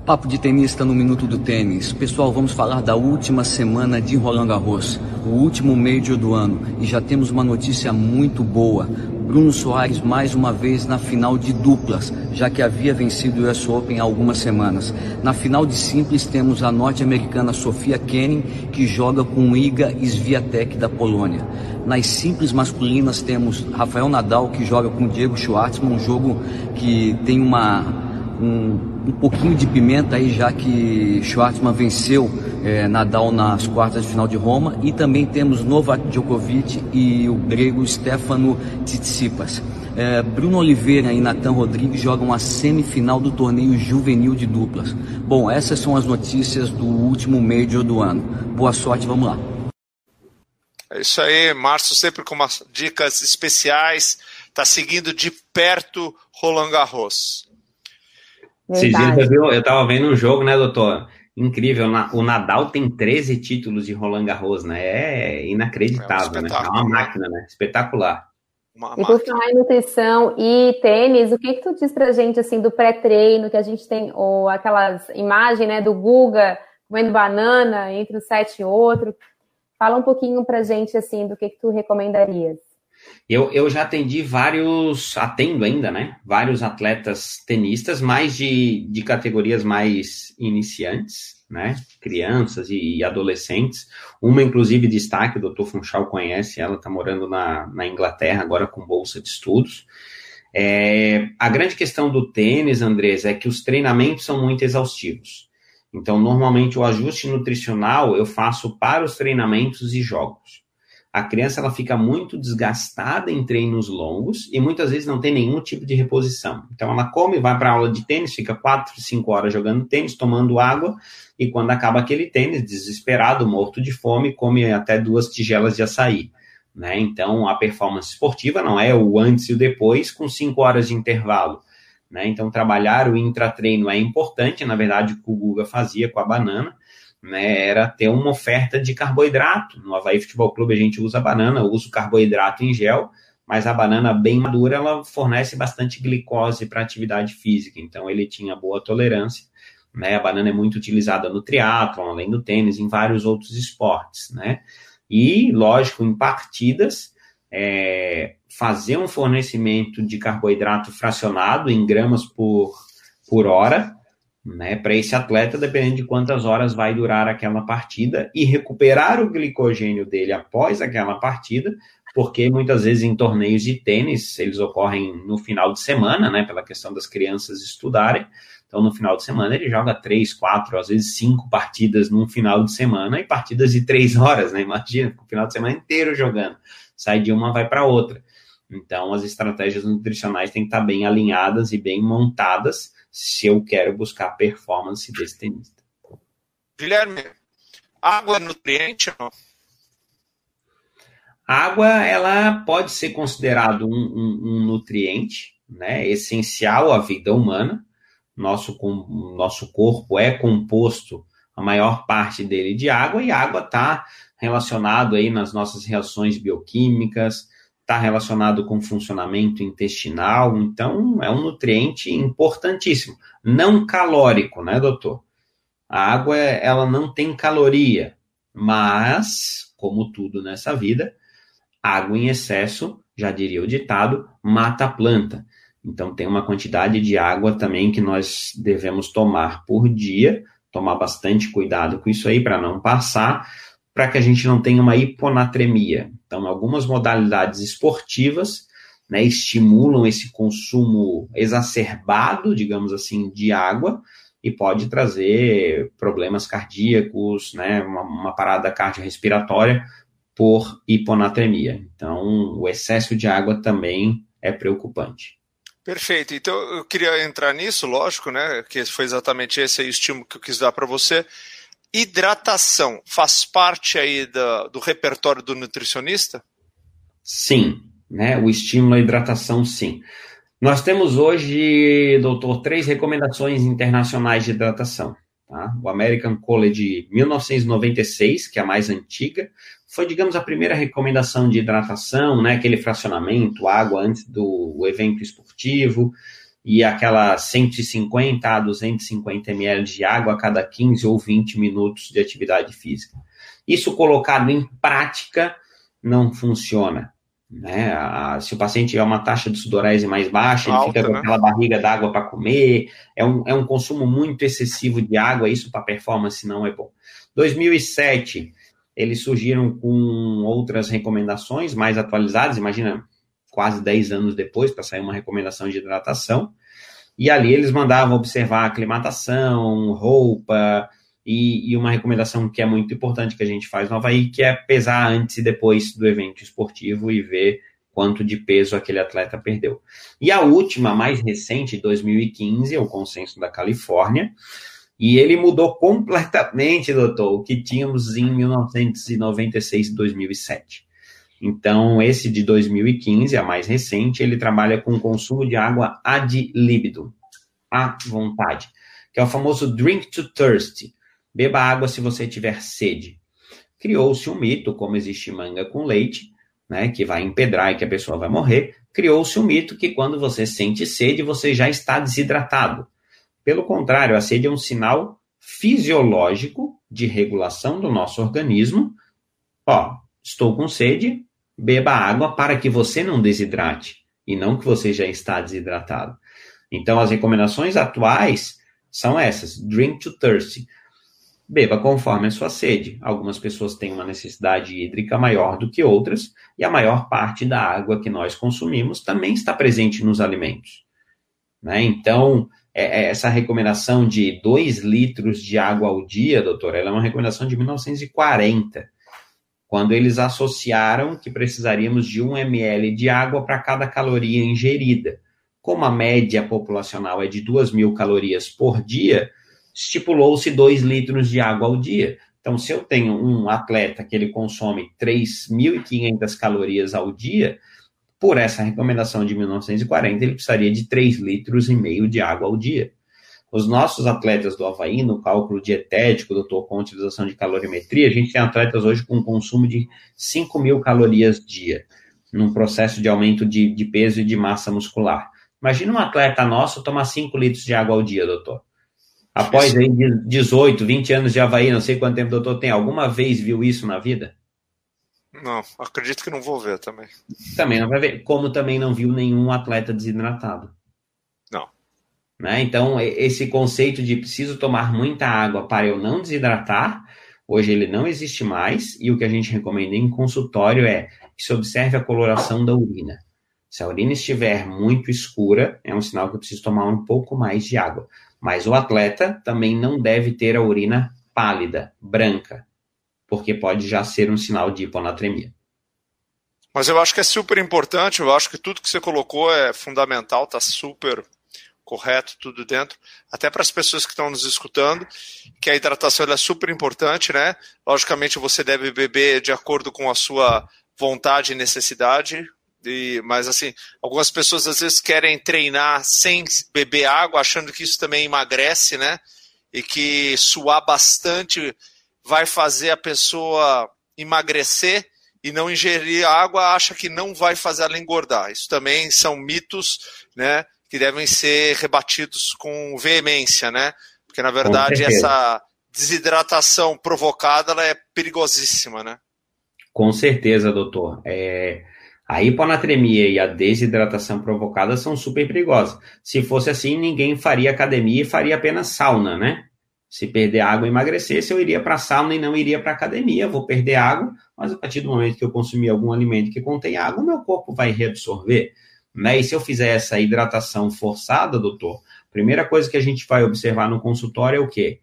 Papo de tenista no Minuto do Tênis. Pessoal, vamos falar da última semana de Roland Garros, o último Major do ano. E já temos uma notícia muito boa. Bruno Soares mais uma vez na final de duplas, já que havia vencido o US Open há algumas semanas. Na final de simples temos a norte-americana Sofia Kenin, que joga com Iga Swiatek da Polônia. Nas simples masculinas temos Rafael Nadal, que joga com Diego Schwartzman, um jogo que tem uma um, um pouquinho de pimenta aí, já que Schwartzman venceu é, Nadal nas quartas de final de Roma. E também temos Novak Djokovic e o grego Stefano Tsitsipas. É, Bruno Oliveira e Natan Rodrigues jogam a semifinal do torneio juvenil de duplas. Bom, essas são as notícias do último Major do ano. Boa sorte, vamos lá. É isso aí, Márcio sempre com umas dicas especiais, está seguindo de perto Roland Garros. Dias eu, vi, eu tava vendo um jogo, né, doutor? Incrível. O Nadal tem 13 títulos de Roland Garros, né? É inacreditável, é um né? É uma máquina, né? Espetacular. Uma e por falar em nutrição e tênis, o que que tu diz pra gente, assim, do pré-treino, que a gente tem, ou aquelas imagens, né, do Guga comendo banana entre um set e outro. Fala um pouquinho pra gente, assim, do que que tu recomendarias. Eu, eu já atendi vários, atendo ainda, né? Vários atletas tenistas, mais de, de categorias mais iniciantes, né? Crianças e, e adolescentes. Uma, inclusive, destaque, o doutor Funchal conhece, ela está morando na, na Inglaterra agora com bolsa de estudos. É, a grande questão do tênis, Andrés, é que os treinamentos são muito exaustivos. Então, normalmente, o ajuste nutricional eu faço para os treinamentos e jogos a criança ela fica muito desgastada em treinos longos e muitas vezes não tem nenhum tipo de reposição. Então ela come, vai para aula de tênis, fica quatro, cinco horas jogando tênis, tomando água e quando acaba aquele tênis, desesperado, morto de fome, come até duas tigelas de açaí. Né? Então, a performance esportiva não é o antes e o depois com cinco horas de intervalo. Né? Então, trabalhar o intratreino é importante. Na verdade, o que o Guga fazia com a banana né, era ter uma oferta de carboidrato. No Havaí Futebol Clube a gente usa banana, eu uso carboidrato em gel, mas a banana bem madura ela fornece bastante glicose para atividade física. Então, ele tinha boa tolerância. Né? A banana é muito utilizada no triatlon, além do tênis, em vários outros esportes. Né? E, lógico, em partidas, é, fazer um fornecimento de carboidrato fracionado em gramas por, por hora, né, para esse atleta, dependendo de quantas horas vai durar aquela partida, e recuperar o glicogênio dele após aquela partida, porque muitas vezes em torneios de tênis, eles ocorrem no final de semana, né, pela questão das crianças estudarem, então, no final de semana, ele joga três, quatro, às vezes cinco partidas num final de semana e partidas de três horas, né? Imagina, o final de semana inteiro jogando. Sai de uma, vai para outra. Então, as estratégias nutricionais têm que estar bem alinhadas e bem montadas se eu quero buscar a performance desse tenista. Guilherme, água é nutriente ou não? água, ela pode ser considerado um, um, um nutriente, né, essencial à vida humana, nosso, com, nosso corpo é composto, a maior parte dele, de água, e água está relacionado aí nas nossas reações bioquímicas, está relacionado com funcionamento intestinal, então é um nutriente importantíssimo. Não calórico, né, doutor? A água, ela não tem caloria, mas, como tudo nessa vida, água em excesso, já diria o ditado, mata a planta. Então, tem uma quantidade de água também que nós devemos tomar por dia, tomar bastante cuidado com isso aí para não passar, para que a gente não tenha uma hiponatremia. Então, algumas modalidades esportivas né, estimulam esse consumo exacerbado, digamos assim, de água e pode trazer problemas cardíacos, né, uma, uma parada cardiorrespiratória por hiponatremia. Então, o excesso de água também é preocupante. Perfeito. Então eu queria entrar nisso, lógico, né? Que foi exatamente esse aí o estímulo que eu quis dar para você. Hidratação faz parte aí do, do repertório do nutricionista? Sim, né? O estímulo à hidratação, sim. Nós temos hoje, doutor, três recomendações internacionais de hidratação. Tá? O American College 1996, que é a mais antiga, foi, digamos, a primeira recomendação de hidratação, né? Aquele fracionamento, água antes do evento esportivo e aquela 150 a 250 ml de água a cada 15 ou 20 minutos de atividade física. Isso colocado em prática não funciona. Né? Se o paciente tiver uma taxa de sudorese mais baixa, Alta, ele fica com né? aquela barriga d'água para comer, é um, é um consumo muito excessivo de água, isso para performance não é bom. 2007, eles surgiram com outras recomendações mais atualizadas, imagina, quase 10 anos depois, para sair uma recomendação de hidratação. E ali eles mandavam observar aclimatação, roupa, e, e, uma recomendação que é muito importante que a gente faz no Havaí, que é pesar antes e depois do evento esportivo e ver quanto de peso aquele atleta perdeu. E a última, mais recente, 2015, é o consenso da Califórnia, e ele mudou completamente, doutor, o que tínhamos em 1996 e 2007. Então, esse de 2015, a mais recente, ele trabalha com consumo de água ad libido, à vontade, que é o famoso drink to thirst. Beba água se você tiver sede. Criou-se um mito, como existe manga com leite, né, que vai empedrar e que a pessoa vai morrer. Criou-se um mito que quando você sente sede, você já está desidratado. Pelo contrário, a sede é um sinal fisiológico de regulação do nosso organismo. Ó, estou com sede, beba água para que você não desidrate e não que você já está desidratado. Então, as recomendações atuais são essas: drink to thirst. Beba conforme a sua sede. Algumas pessoas têm uma necessidade hídrica maior do que outras, e a maior parte da água que nós consumimos também está presente nos alimentos. Né? Então, é, é, essa recomendação de 2 litros de água ao dia, doutor, ela é uma recomendação de 1940, quando eles associaram que precisaríamos de 1 ml de água para cada caloria ingerida. Como a média populacional é de 2 mil calorias por dia, estipulou-se 2 litros de água ao dia. Então, se eu tenho um atleta que ele consome 3.500 calorias ao dia, por essa recomendação de 1940, ele precisaria de 3 litros e meio de água ao dia. Os nossos atletas do Havaí, no cálculo dietético, doutor, com utilização de calorimetria, a gente tem atletas hoje com consumo de 5 mil calorias dia, num processo de aumento de, de peso e de massa muscular. Imagina um atleta nosso tomar 5 litros de água ao dia, doutor. Após aí 18, 20 anos de Havaí, não sei quanto tempo o doutor tem, alguma vez viu isso na vida? Não, acredito que não vou ver também. Também não vai ver. Como também não viu nenhum atleta desidratado. Né? Então, esse conceito de preciso tomar muita água para eu não desidratar, hoje ele não existe mais, e o que a gente recomenda em consultório é que se observe a coloração da urina. Se a urina estiver muito escura, é um sinal que eu preciso tomar um pouco mais de água. Mas o atleta também não deve ter a urina pálida, branca, porque pode já ser um sinal de hiponatremia. Mas eu acho que é super importante, eu acho que tudo que você colocou é fundamental, está super correto, tudo dentro, até para as pessoas que estão nos escutando, que a hidratação é super importante, né? Logicamente você deve beber de acordo com a sua vontade e necessidade, e, mas assim, algumas pessoas às vezes querem treinar sem beber água, achando que isso também emagrece, né? E que suar bastante vai fazer a pessoa emagrecer e não ingerir água acha que não vai fazer ela engordar. Isso também são mitos, né? Que devem ser rebatidos com veemência, né? Porque na verdade essa desidratação provocada ela é perigosíssima, né? Com certeza, doutor. É, a hiponatremia e a desidratação provocada são super perigosas. Se fosse assim, ninguém faria academia e faria apenas sauna, né? Se perder água e emagrecesse, eu iria para a sauna e não iria para a academia. Vou perder água, mas a partir do momento que eu consumir algum alimento que contém água, meu corpo vai reabsorver. Né? E se eu fizer essa hidratação forçada, doutor, primeira coisa que a gente vai observar no consultório é o quê?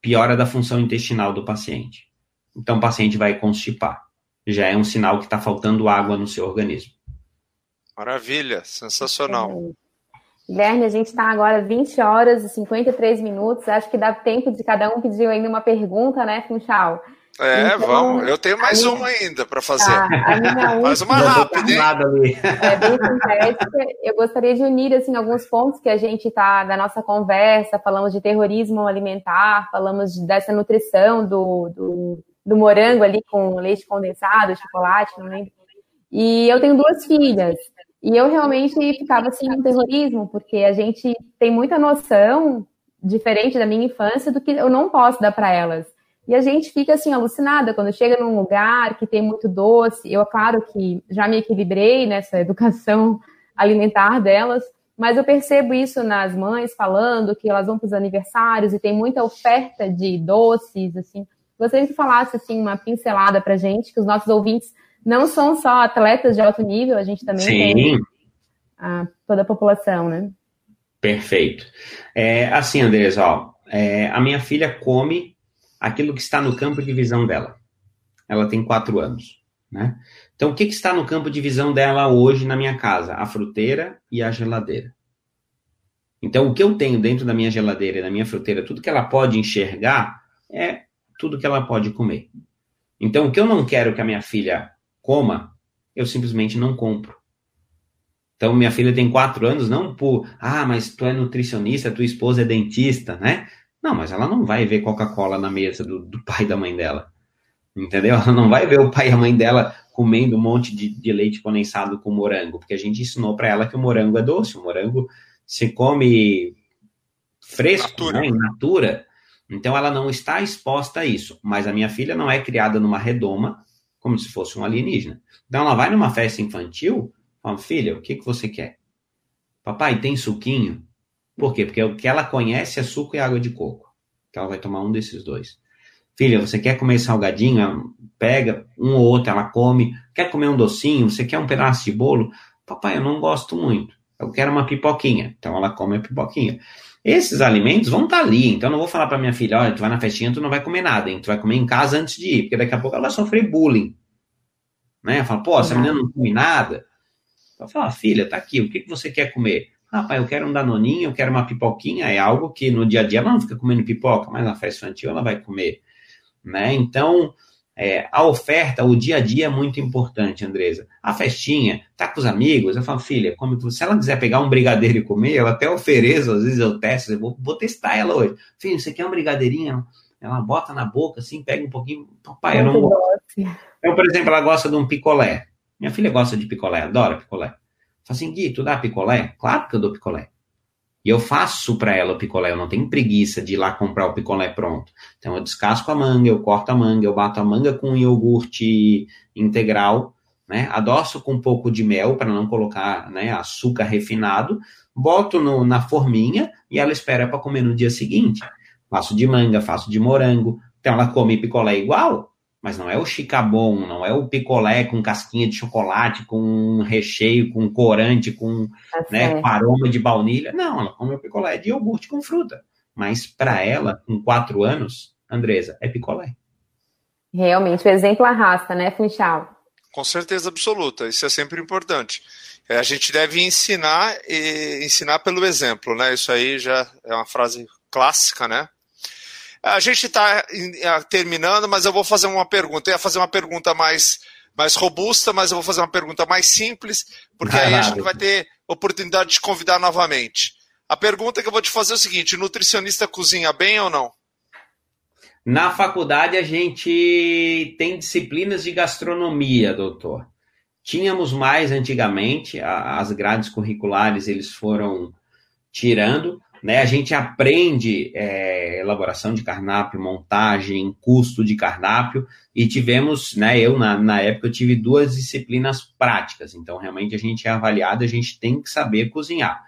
Piora da função intestinal do paciente. Então, o paciente vai constipar já é um sinal que está faltando água no seu organismo. Maravilha, sensacional. Guilherme, a gente está agora 20 horas e 53 minutos. Acho que dá tempo de cada um pedir ainda uma pergunta, né, Funchal? É, então, vamos. Eu tenho mais minha... uma ainda para fazer. Tá, mais uma rápida, hein? É bem. Eu gostaria de unir assim alguns pontos que a gente está da nossa conversa. Falamos de terrorismo alimentar, falamos de, dessa nutrição do, do do morango ali com leite condensado, chocolate, não lembro. E eu tenho duas filhas. E eu realmente ficava assim no terrorismo, porque a gente tem muita noção, diferente da minha infância, do que eu não posso dar para elas. E a gente fica assim alucinada quando chega num lugar que tem muito doce. Eu, claro que já me equilibrei nessa educação alimentar delas, mas eu percebo isso nas mães falando que elas vão para os aniversários e tem muita oferta de doces, assim. Gostaria que falasse assim uma pincelada para gente, que os nossos ouvintes não são só atletas de alto nível, a gente também Sim. tem a, toda a população, né? Perfeito. É, assim, Andrés, ó, é, a minha filha come aquilo que está no campo de visão dela. Ela tem quatro anos, né? Então, o que, que está no campo de visão dela hoje na minha casa? A fruteira e a geladeira. Então, o que eu tenho dentro da minha geladeira e da minha fruteira, tudo que ela pode enxergar é tudo que ela pode comer. Então, o que eu não quero que a minha filha coma, eu simplesmente não compro. Então, minha filha tem quatro anos, não por, ah, mas tu é nutricionista, tua esposa é dentista, né? Não, mas ela não vai ver Coca-Cola na mesa do, do, pai e da mãe dela. Entendeu? Ela não vai ver o pai e a mãe dela comendo um monte de, de leite condensado com morango, porque a gente ensinou para ela que o morango é doce. O morango se come fresco, natura. Né, in natura. Então ela não está exposta a isso. Mas a minha filha não é criada numa redoma, como se fosse um alienígena. Então ela vai numa festa infantil, fala, filha, o que, que você quer? Papai, tem suquinho? Por quê? Porque o que ela conhece é suco e água de coco. Que ela vai tomar um desses dois. Filha, você quer comer salgadinho? Pega um ou outro, ela come. Quer comer um docinho? Você quer um pedaço de bolo? Papai, eu não gosto muito. Eu quero uma pipoquinha. Então ela come a pipoquinha. Esses alimentos vão estar tá ali. Então, eu não vou falar para minha filha: olha, tu vai na festinha, tu não vai comer nada, hein? Tu vai comer em casa antes de ir, porque daqui a pouco ela vai sofrer bullying. Né? Fala, pô, essa menina não come nada. Eu falo, filha, tá aqui, o que, que você quer comer? Ah, pai, eu quero um danoninho, eu quero uma pipoquinha. É algo que no dia a dia ela não fica comendo pipoca, mas na festa infantil ela vai comer. né? Então, é, a oferta, o dia a dia é muito importante, Andresa. A festinha, tá com os amigos, eu falo, filha, come tudo. Se ela quiser pegar um brigadeiro e comer, eu até ofereço, às vezes eu testo, eu vou, vou testar ela hoje. Filha, você quer um brigadeirinho? Ela bota na boca, assim, pega um pouquinho. Papai, eu não gosto. Eu, por exemplo, ela gosta de um picolé. Minha filha gosta de picolé, adora picolé. Fala assim, Gui, tu dá picolé? Claro que eu dou picolé. E eu faço para ela o picolé, eu não tenho preguiça de ir lá comprar o picolé pronto. Então eu descasco a manga, eu corto a manga, eu bato a manga com iogurte integral, né? Adoço com um pouco de mel para não colocar né, açúcar refinado, boto no, na forminha e ela espera para comer no dia seguinte. Faço de manga, faço de morango. Então ela come picolé igual, mas não é o chicabon, não é o picolé com casquinha de chocolate, com recheio, com corante, com, tá né, com aroma de baunilha. Não, ela come o picolé de iogurte com fruta. Mas para ela, com quatro anos, Andresa, é picolé. Realmente, o exemplo arrasta, né, Funchal? Com certeza absoluta, isso é sempre importante. É, a gente deve ensinar e ensinar pelo exemplo, né? Isso aí já é uma frase clássica, né? A gente está terminando, mas eu vou fazer uma pergunta. Eu ia fazer uma pergunta mais, mais robusta, mas eu vou fazer uma pergunta mais simples, porque aí a gente vai ter oportunidade de convidar novamente. A pergunta que eu vou te fazer é o seguinte: nutricionista cozinha bem ou não? Na faculdade a gente tem disciplinas de gastronomia, doutor. Tínhamos mais antigamente, as grades curriculares eles foram tirando, né? A gente aprende é, elaboração de cardápio, montagem, custo de cardápio, e tivemos, né? Eu, na, na época, eu tive duas disciplinas práticas, então realmente a gente é avaliado, a gente tem que saber cozinhar.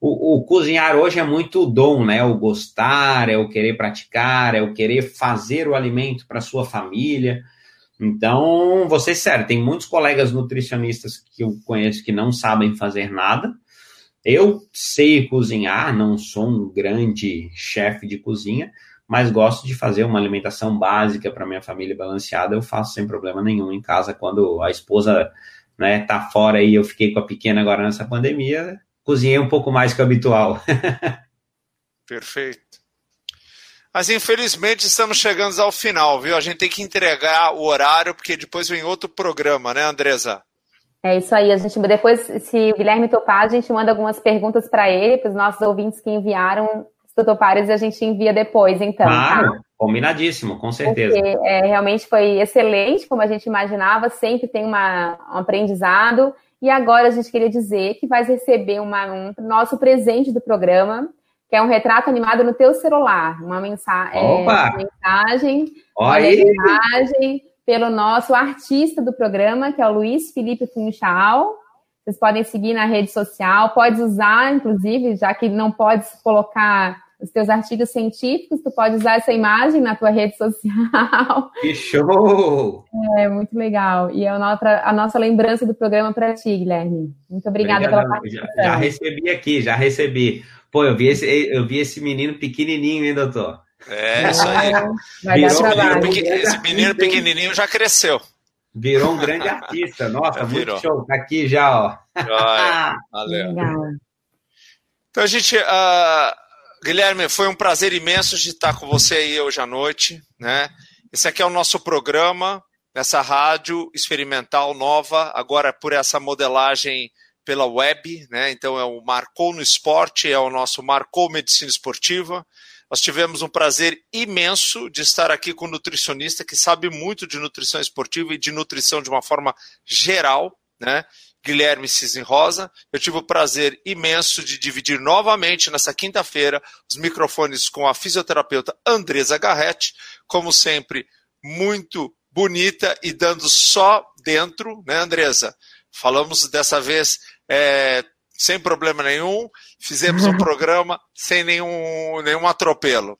O, o, cozinhar hoje é muito dom, né? O gostar, é o querer praticar, é o querer fazer o alimento para sua família. Então, ser sério, tem muitos colegas nutricionistas que eu conheço que não sabem fazer nada, eu sei cozinhar, não sou um grande chefe de cozinha, mas gosto de fazer uma alimentação básica para minha família balanceada. Eu faço sem problema nenhum em casa quando a esposa né, tá fora e eu fiquei com a pequena agora nessa pandemia. Cozinhei um pouco mais que o habitual. Perfeito. Mas infelizmente estamos chegando ao final, viu? A gente tem que entregar o horário, porque depois vem outro programa, né, Andresa? É isso aí. A gente depois, se o Guilherme topar, a gente manda algumas perguntas para ele, para os nossos ouvintes que enviaram os topares e a gente envia depois, então. Claro, tá? combinadíssimo, com certeza. Porque, é, realmente foi excelente, como a gente imaginava, sempre tem uma, um aprendizado. E agora a gente queria dizer que vai receber uma, um nosso presente do programa, que é um retrato animado no teu celular. Uma, mensa é, uma mensagem, Olha a imagem pelo nosso artista do programa, que é o Luiz Felipe Funchal. Vocês podem seguir na rede social, pode usar, inclusive, já que não pode colocar os teus artigos científicos, tu pode usar essa imagem na tua rede social. Que show! É, muito legal. E é a nossa, a nossa lembrança do programa para ti, Guilherme. Muito obrigada Obrigado. pela participação. Já, já, recebi aqui, já recebi. Pô, eu vi esse, eu vi esse menino pequenininho, hein, doutor? É, isso aí. Vai esse, menino, esse menino pequenininho já cresceu. Virou um grande artista. Nossa, muito show. Tá aqui já, ó. Valeu. Então, a gente. Uh, Guilherme, foi um prazer imenso de estar com você aí hoje à noite. Né? Esse aqui é o nosso programa, nessa rádio experimental nova, agora por essa modelagem pela web. Né? Então, é o Marcou no Esporte, é o nosso Marcou Medicina Esportiva. Nós tivemos um prazer imenso de estar aqui com um nutricionista que sabe muito de nutrição esportiva e de nutrição de uma forma geral, né? Guilherme Rosa. Eu tive o prazer imenso de dividir novamente nessa quinta-feira os microfones com a fisioterapeuta Andresa Garretti, como sempre, muito bonita e dando só dentro, né, Andresa? Falamos dessa vez é, sem problema nenhum, fizemos um programa sem nenhum, nenhum atropelo.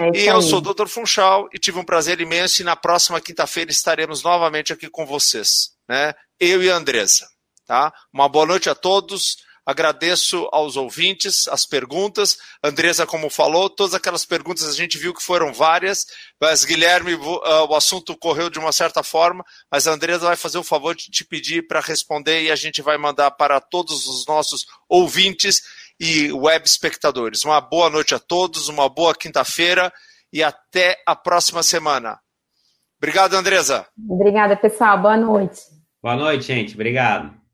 É e eu sou o Dr. Funchal e tive um prazer imenso e na próxima quinta-feira estaremos novamente aqui com vocês, né? Eu e a Andressa, tá? Uma boa noite a todos. Agradeço aos ouvintes as perguntas. Andresa, como falou, todas aquelas perguntas a gente viu que foram várias, mas Guilherme, uh, o assunto correu de uma certa forma, mas a Andresa vai fazer o favor de te pedir para responder e a gente vai mandar para todos os nossos ouvintes e web espectadores. Uma boa noite a todos, uma boa quinta-feira e até a próxima semana. Obrigado, Andresa. Obrigada, pessoal. Boa noite. Boa noite, gente. Obrigado.